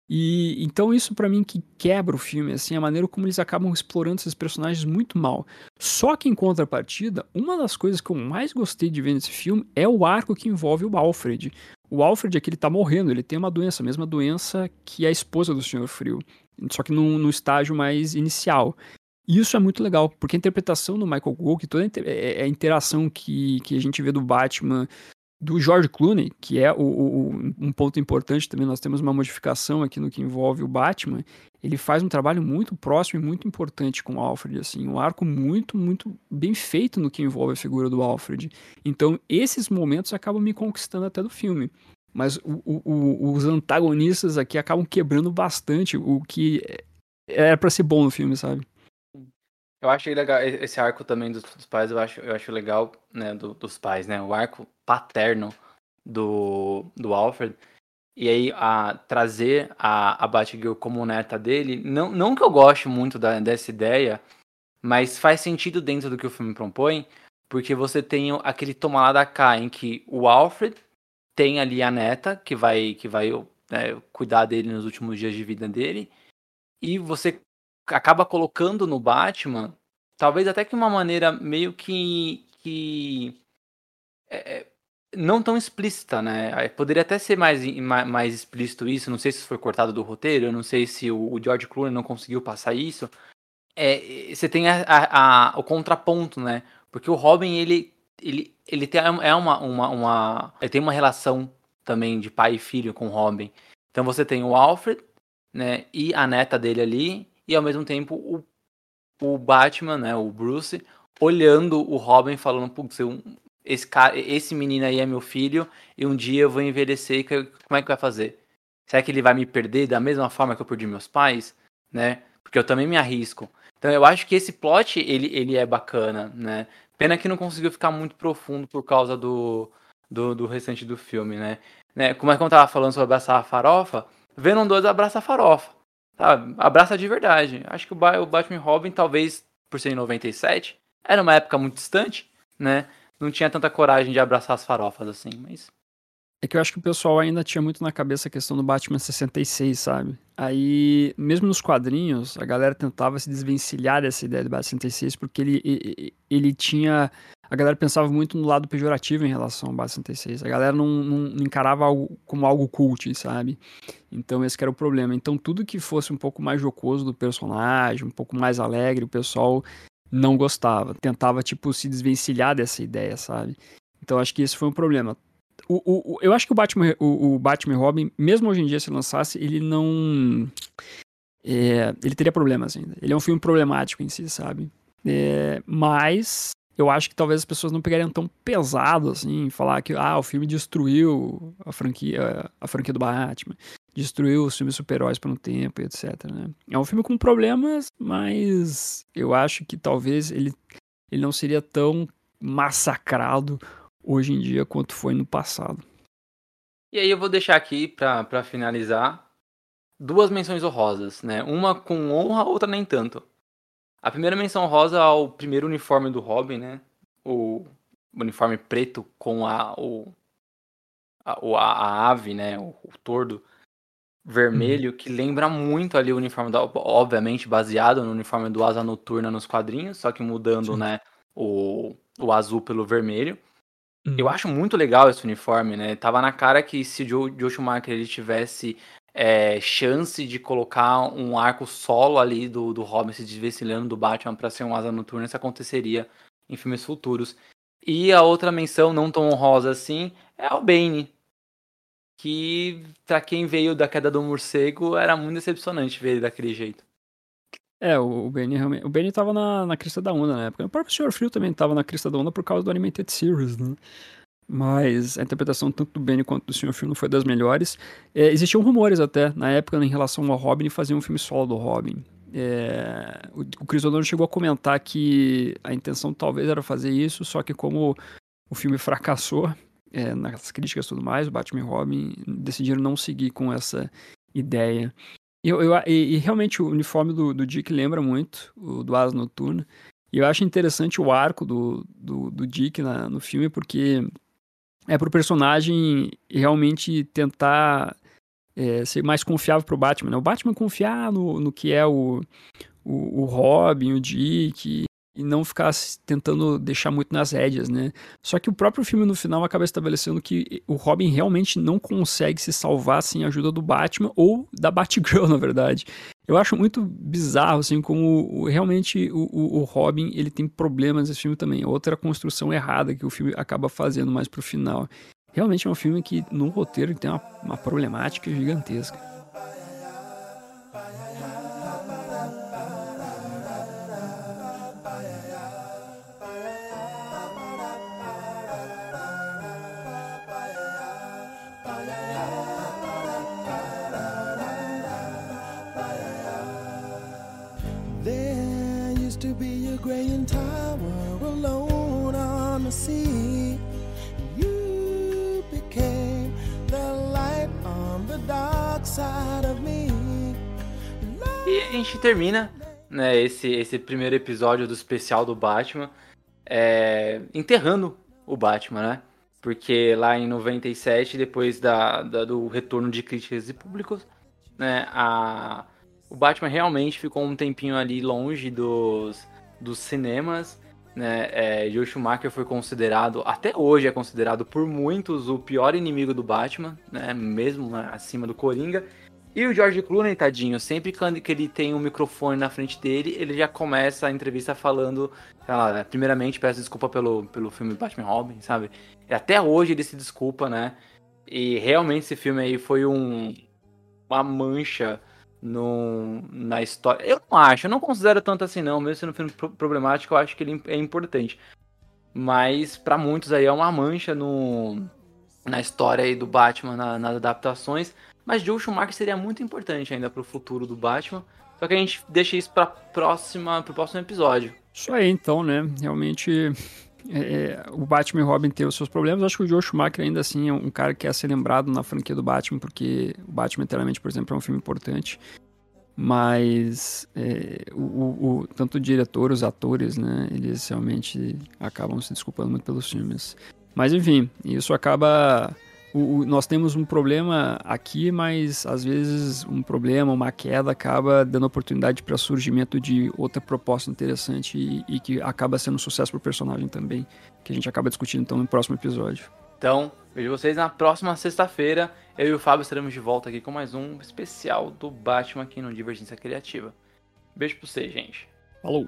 E então isso para mim que quebra o filme, assim, a maneira como eles acabam explorando esses personagens muito mal. Só que em contrapartida, uma das coisas que eu mais gostei de ver nesse filme é o arco que envolve o Alfred. O Alfred aqui ele tá morrendo, ele tem uma doença, a mesma doença que a esposa do Senhor Frio, só que no, no estágio mais inicial. E isso é muito legal, porque a interpretação do Michael Gould, toda é, é a interação que, que a gente vê do Batman do George Clooney, que é o, o, um ponto importante também, nós temos uma modificação aqui no que envolve o Batman, ele faz um trabalho muito próximo e muito importante com o Alfred, assim, um arco muito, muito bem feito no que envolve a figura do Alfred. Então, esses momentos acabam me conquistando até do filme. Mas o, os antagonistas aqui acabam quebrando bastante o que era para ser bom no filme, sabe? Eu achei legal esse arco também dos, dos pais, eu acho, eu acho legal, né, do, dos pais, né? O arco paterno do, do Alfred. E aí a trazer a, a Batgirl como neta dele, não, não que eu goste muito da, dessa ideia, mas faz sentido dentro do que o filme propõe, porque você tem aquele tomar lá da cá em que o Alfred tem ali a neta que vai que vai né, cuidar dele nos últimos dias de vida dele, e você acaba colocando no Batman, talvez até que uma maneira meio que. que é, é não tão explícita, né? Poderia até ser mais, mais explícito isso, não sei se foi cortado do roteiro, eu não sei se o, o George Clooney não conseguiu passar isso. É, você tem a, a, a, o contraponto, né? Porque o Robin, ele, ele, ele tem, é uma, uma, uma, ele tem uma relação também de pai e filho com o Robin. Então você tem o Alfred, né, e a neta dele ali, e ao mesmo tempo o, o Batman, né, o Bruce, olhando o Robin falando, putz, esse, cara, esse menino aí é meu filho e um dia eu vou envelhecer e como é que vai fazer? Será que ele vai me perder da mesma forma que eu perdi meus pais, né? Porque eu também me arrisco. Então eu acho que esse plot ele, ele é bacana, né? Pena que não conseguiu ficar muito profundo por causa do, do, do restante do filme, né? né? Como é que eu tava falando sobre abraçar a farofa, Venom 2 abraça a farofa. Sabe? Abraça de verdade. Acho que o Batman Robin, talvez por ser em 97, era uma época muito distante, né? Não tinha tanta coragem de abraçar as farofas assim, mas. É que eu acho que o pessoal ainda tinha muito na cabeça a questão do Batman 66, sabe? Aí, mesmo nos quadrinhos, a galera tentava se desvencilhar dessa ideia do Batman 66 porque ele, ele, ele tinha a galera pensava muito no lado pejorativo em relação ao Base 66. A galera não, não encarava algo como algo cult, sabe? Então esse era o problema. Então tudo que fosse um pouco mais jocoso do personagem, um pouco mais alegre, o pessoal não gostava. Tentava, tipo, se desvencilhar dessa ideia, sabe? Então acho que esse foi um problema. O, o, o eu acho que o Batman, o, o Batman Robin, mesmo hoje em dia se lançasse, ele não... É, ele teria problemas ainda. Ele é um filme problemático em si, sabe? É, mas eu acho que talvez as pessoas não pegariam tão pesado assim, falar que ah, o filme destruiu a franquia, a franquia do Batman, destruiu os filmes super-heróis por um tempo, etc. Né? É um filme com problemas, mas eu acho que talvez ele, ele não seria tão massacrado hoje em dia quanto foi no passado. E aí eu vou deixar aqui para finalizar duas menções honrosas, né? Uma com honra, outra nem tanto. A primeira menção rosa ao primeiro uniforme do Robin, né? O uniforme preto com a, o, a, a, ave, né? O, o tordo vermelho, uhum. que lembra muito ali o uniforme, da, obviamente baseado no uniforme do Asa Noturna nos quadrinhos, só que mudando, Sim. né? O, o azul pelo vermelho. Uhum. Eu acho muito legal esse uniforme, né? Tava na cara que se o Joe, Joe Schumacher ele tivesse é, chance de colocar um arco solo ali do, do Robin se desvencilhando do Batman para ser um asa noturna, isso aconteceria em filmes futuros. E a outra menção, não tão honrosa assim, é o Bane. Que, pra quem veio da queda do morcego, era muito decepcionante ver ele daquele jeito. É, o Benny realmente. O Benny tava na, na crista da onda na época. O próprio Sr. Frio também tava na crista da onda por causa do Animated Series, né? Mas a interpretação tanto do Benny quanto do Sr. Phil não foi das melhores. É, existiam rumores até, na época, em relação ao Robin, fazer um filme solo do Robin. É, o, Chris O'Donnell chegou a comentar que a intenção talvez era fazer isso, só que como o filme fracassou é, nas críticas e tudo mais, o Batman e Robin decidiram não seguir com essa ideia. E, eu, e, e realmente o uniforme do, do, Dick lembra muito o do Asa Noturna. E eu acho interessante o arco do, do, do Dick na, no filme, porque é pro personagem realmente tentar é, ser mais confiável pro Batman. Né? O Batman confiar no, no que é o, o, o Robin, o Dick, e não ficar tentando deixar muito nas rédeas, né? Só que o próprio filme no final acaba estabelecendo que o Robin realmente não consegue se salvar sem a ajuda do Batman ou da Batgirl, na verdade. Eu acho muito bizarro, assim, como realmente o, o, o, Robin, ele tem problemas nesse filme também. Outra construção errada que o filme acaba fazendo mais pro final. realmente é um filme que no roteiro tem uma, uma problemática gigantesca. Gente termina né, esse, esse primeiro episódio do especial do Batman é, enterrando o Batman, né? Porque lá em 97, depois da, da, do retorno de críticas e públicos, né, a, o Batman realmente ficou um tempinho ali longe dos, dos cinemas. Né? É, Joe Schumacher foi considerado, até hoje é considerado por muitos o pior inimigo do Batman, né? mesmo né, acima do Coringa. E o George Clooney, tadinho, sempre que ele tem um microfone na frente dele, ele já começa a entrevista falando, sei lá, né, primeiramente peço desculpa pelo, pelo filme Batman Robin, sabe? E até hoje ele se desculpa, né? E realmente esse filme aí foi um, uma mancha no, na história. Eu não acho, eu não considero tanto assim não, mesmo sendo um filme problemático, eu acho que ele é importante. Mas para muitos aí é uma mancha no, na história aí do Batman, na, nas adaptações. Mas Joe Schumacher seria muito importante ainda para o futuro do Batman. Só que a gente deixa isso para próxima, pro próximo episódio. Isso aí, então, né? Realmente é, é, o Batman e Robin teve os seus problemas. Acho que o Joe Schumacher ainda assim é um cara que é ser lembrado na franquia do Batman, porque o Batman, eternamente, por exemplo, é um filme importante. Mas é, o, o, o, tanto o diretor, os atores, né? Eles realmente acabam se desculpando muito pelos filmes. Mas enfim, isso acaba o, o, nós temos um problema aqui, mas às vezes um problema, uma queda, acaba dando oportunidade para surgimento de outra proposta interessante e, e que acaba sendo um sucesso para o personagem também, que a gente acaba discutindo então no próximo episódio. Então, vejo vocês na próxima sexta-feira. Eu e o Fábio estaremos de volta aqui com mais um especial do Batman aqui no Divergência Criativa. Beijo pra vocês, gente. Falou!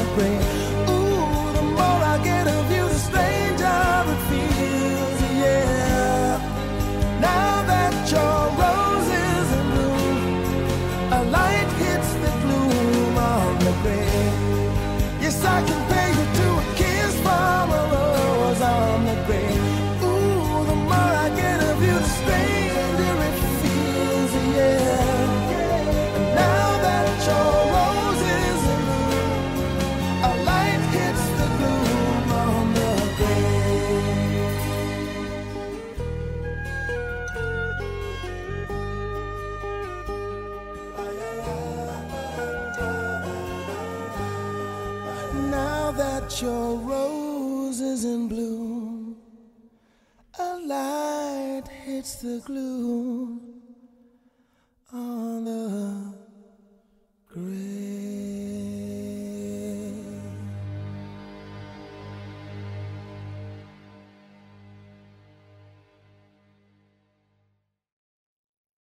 your rose is in bloom. A light hits the gloom on the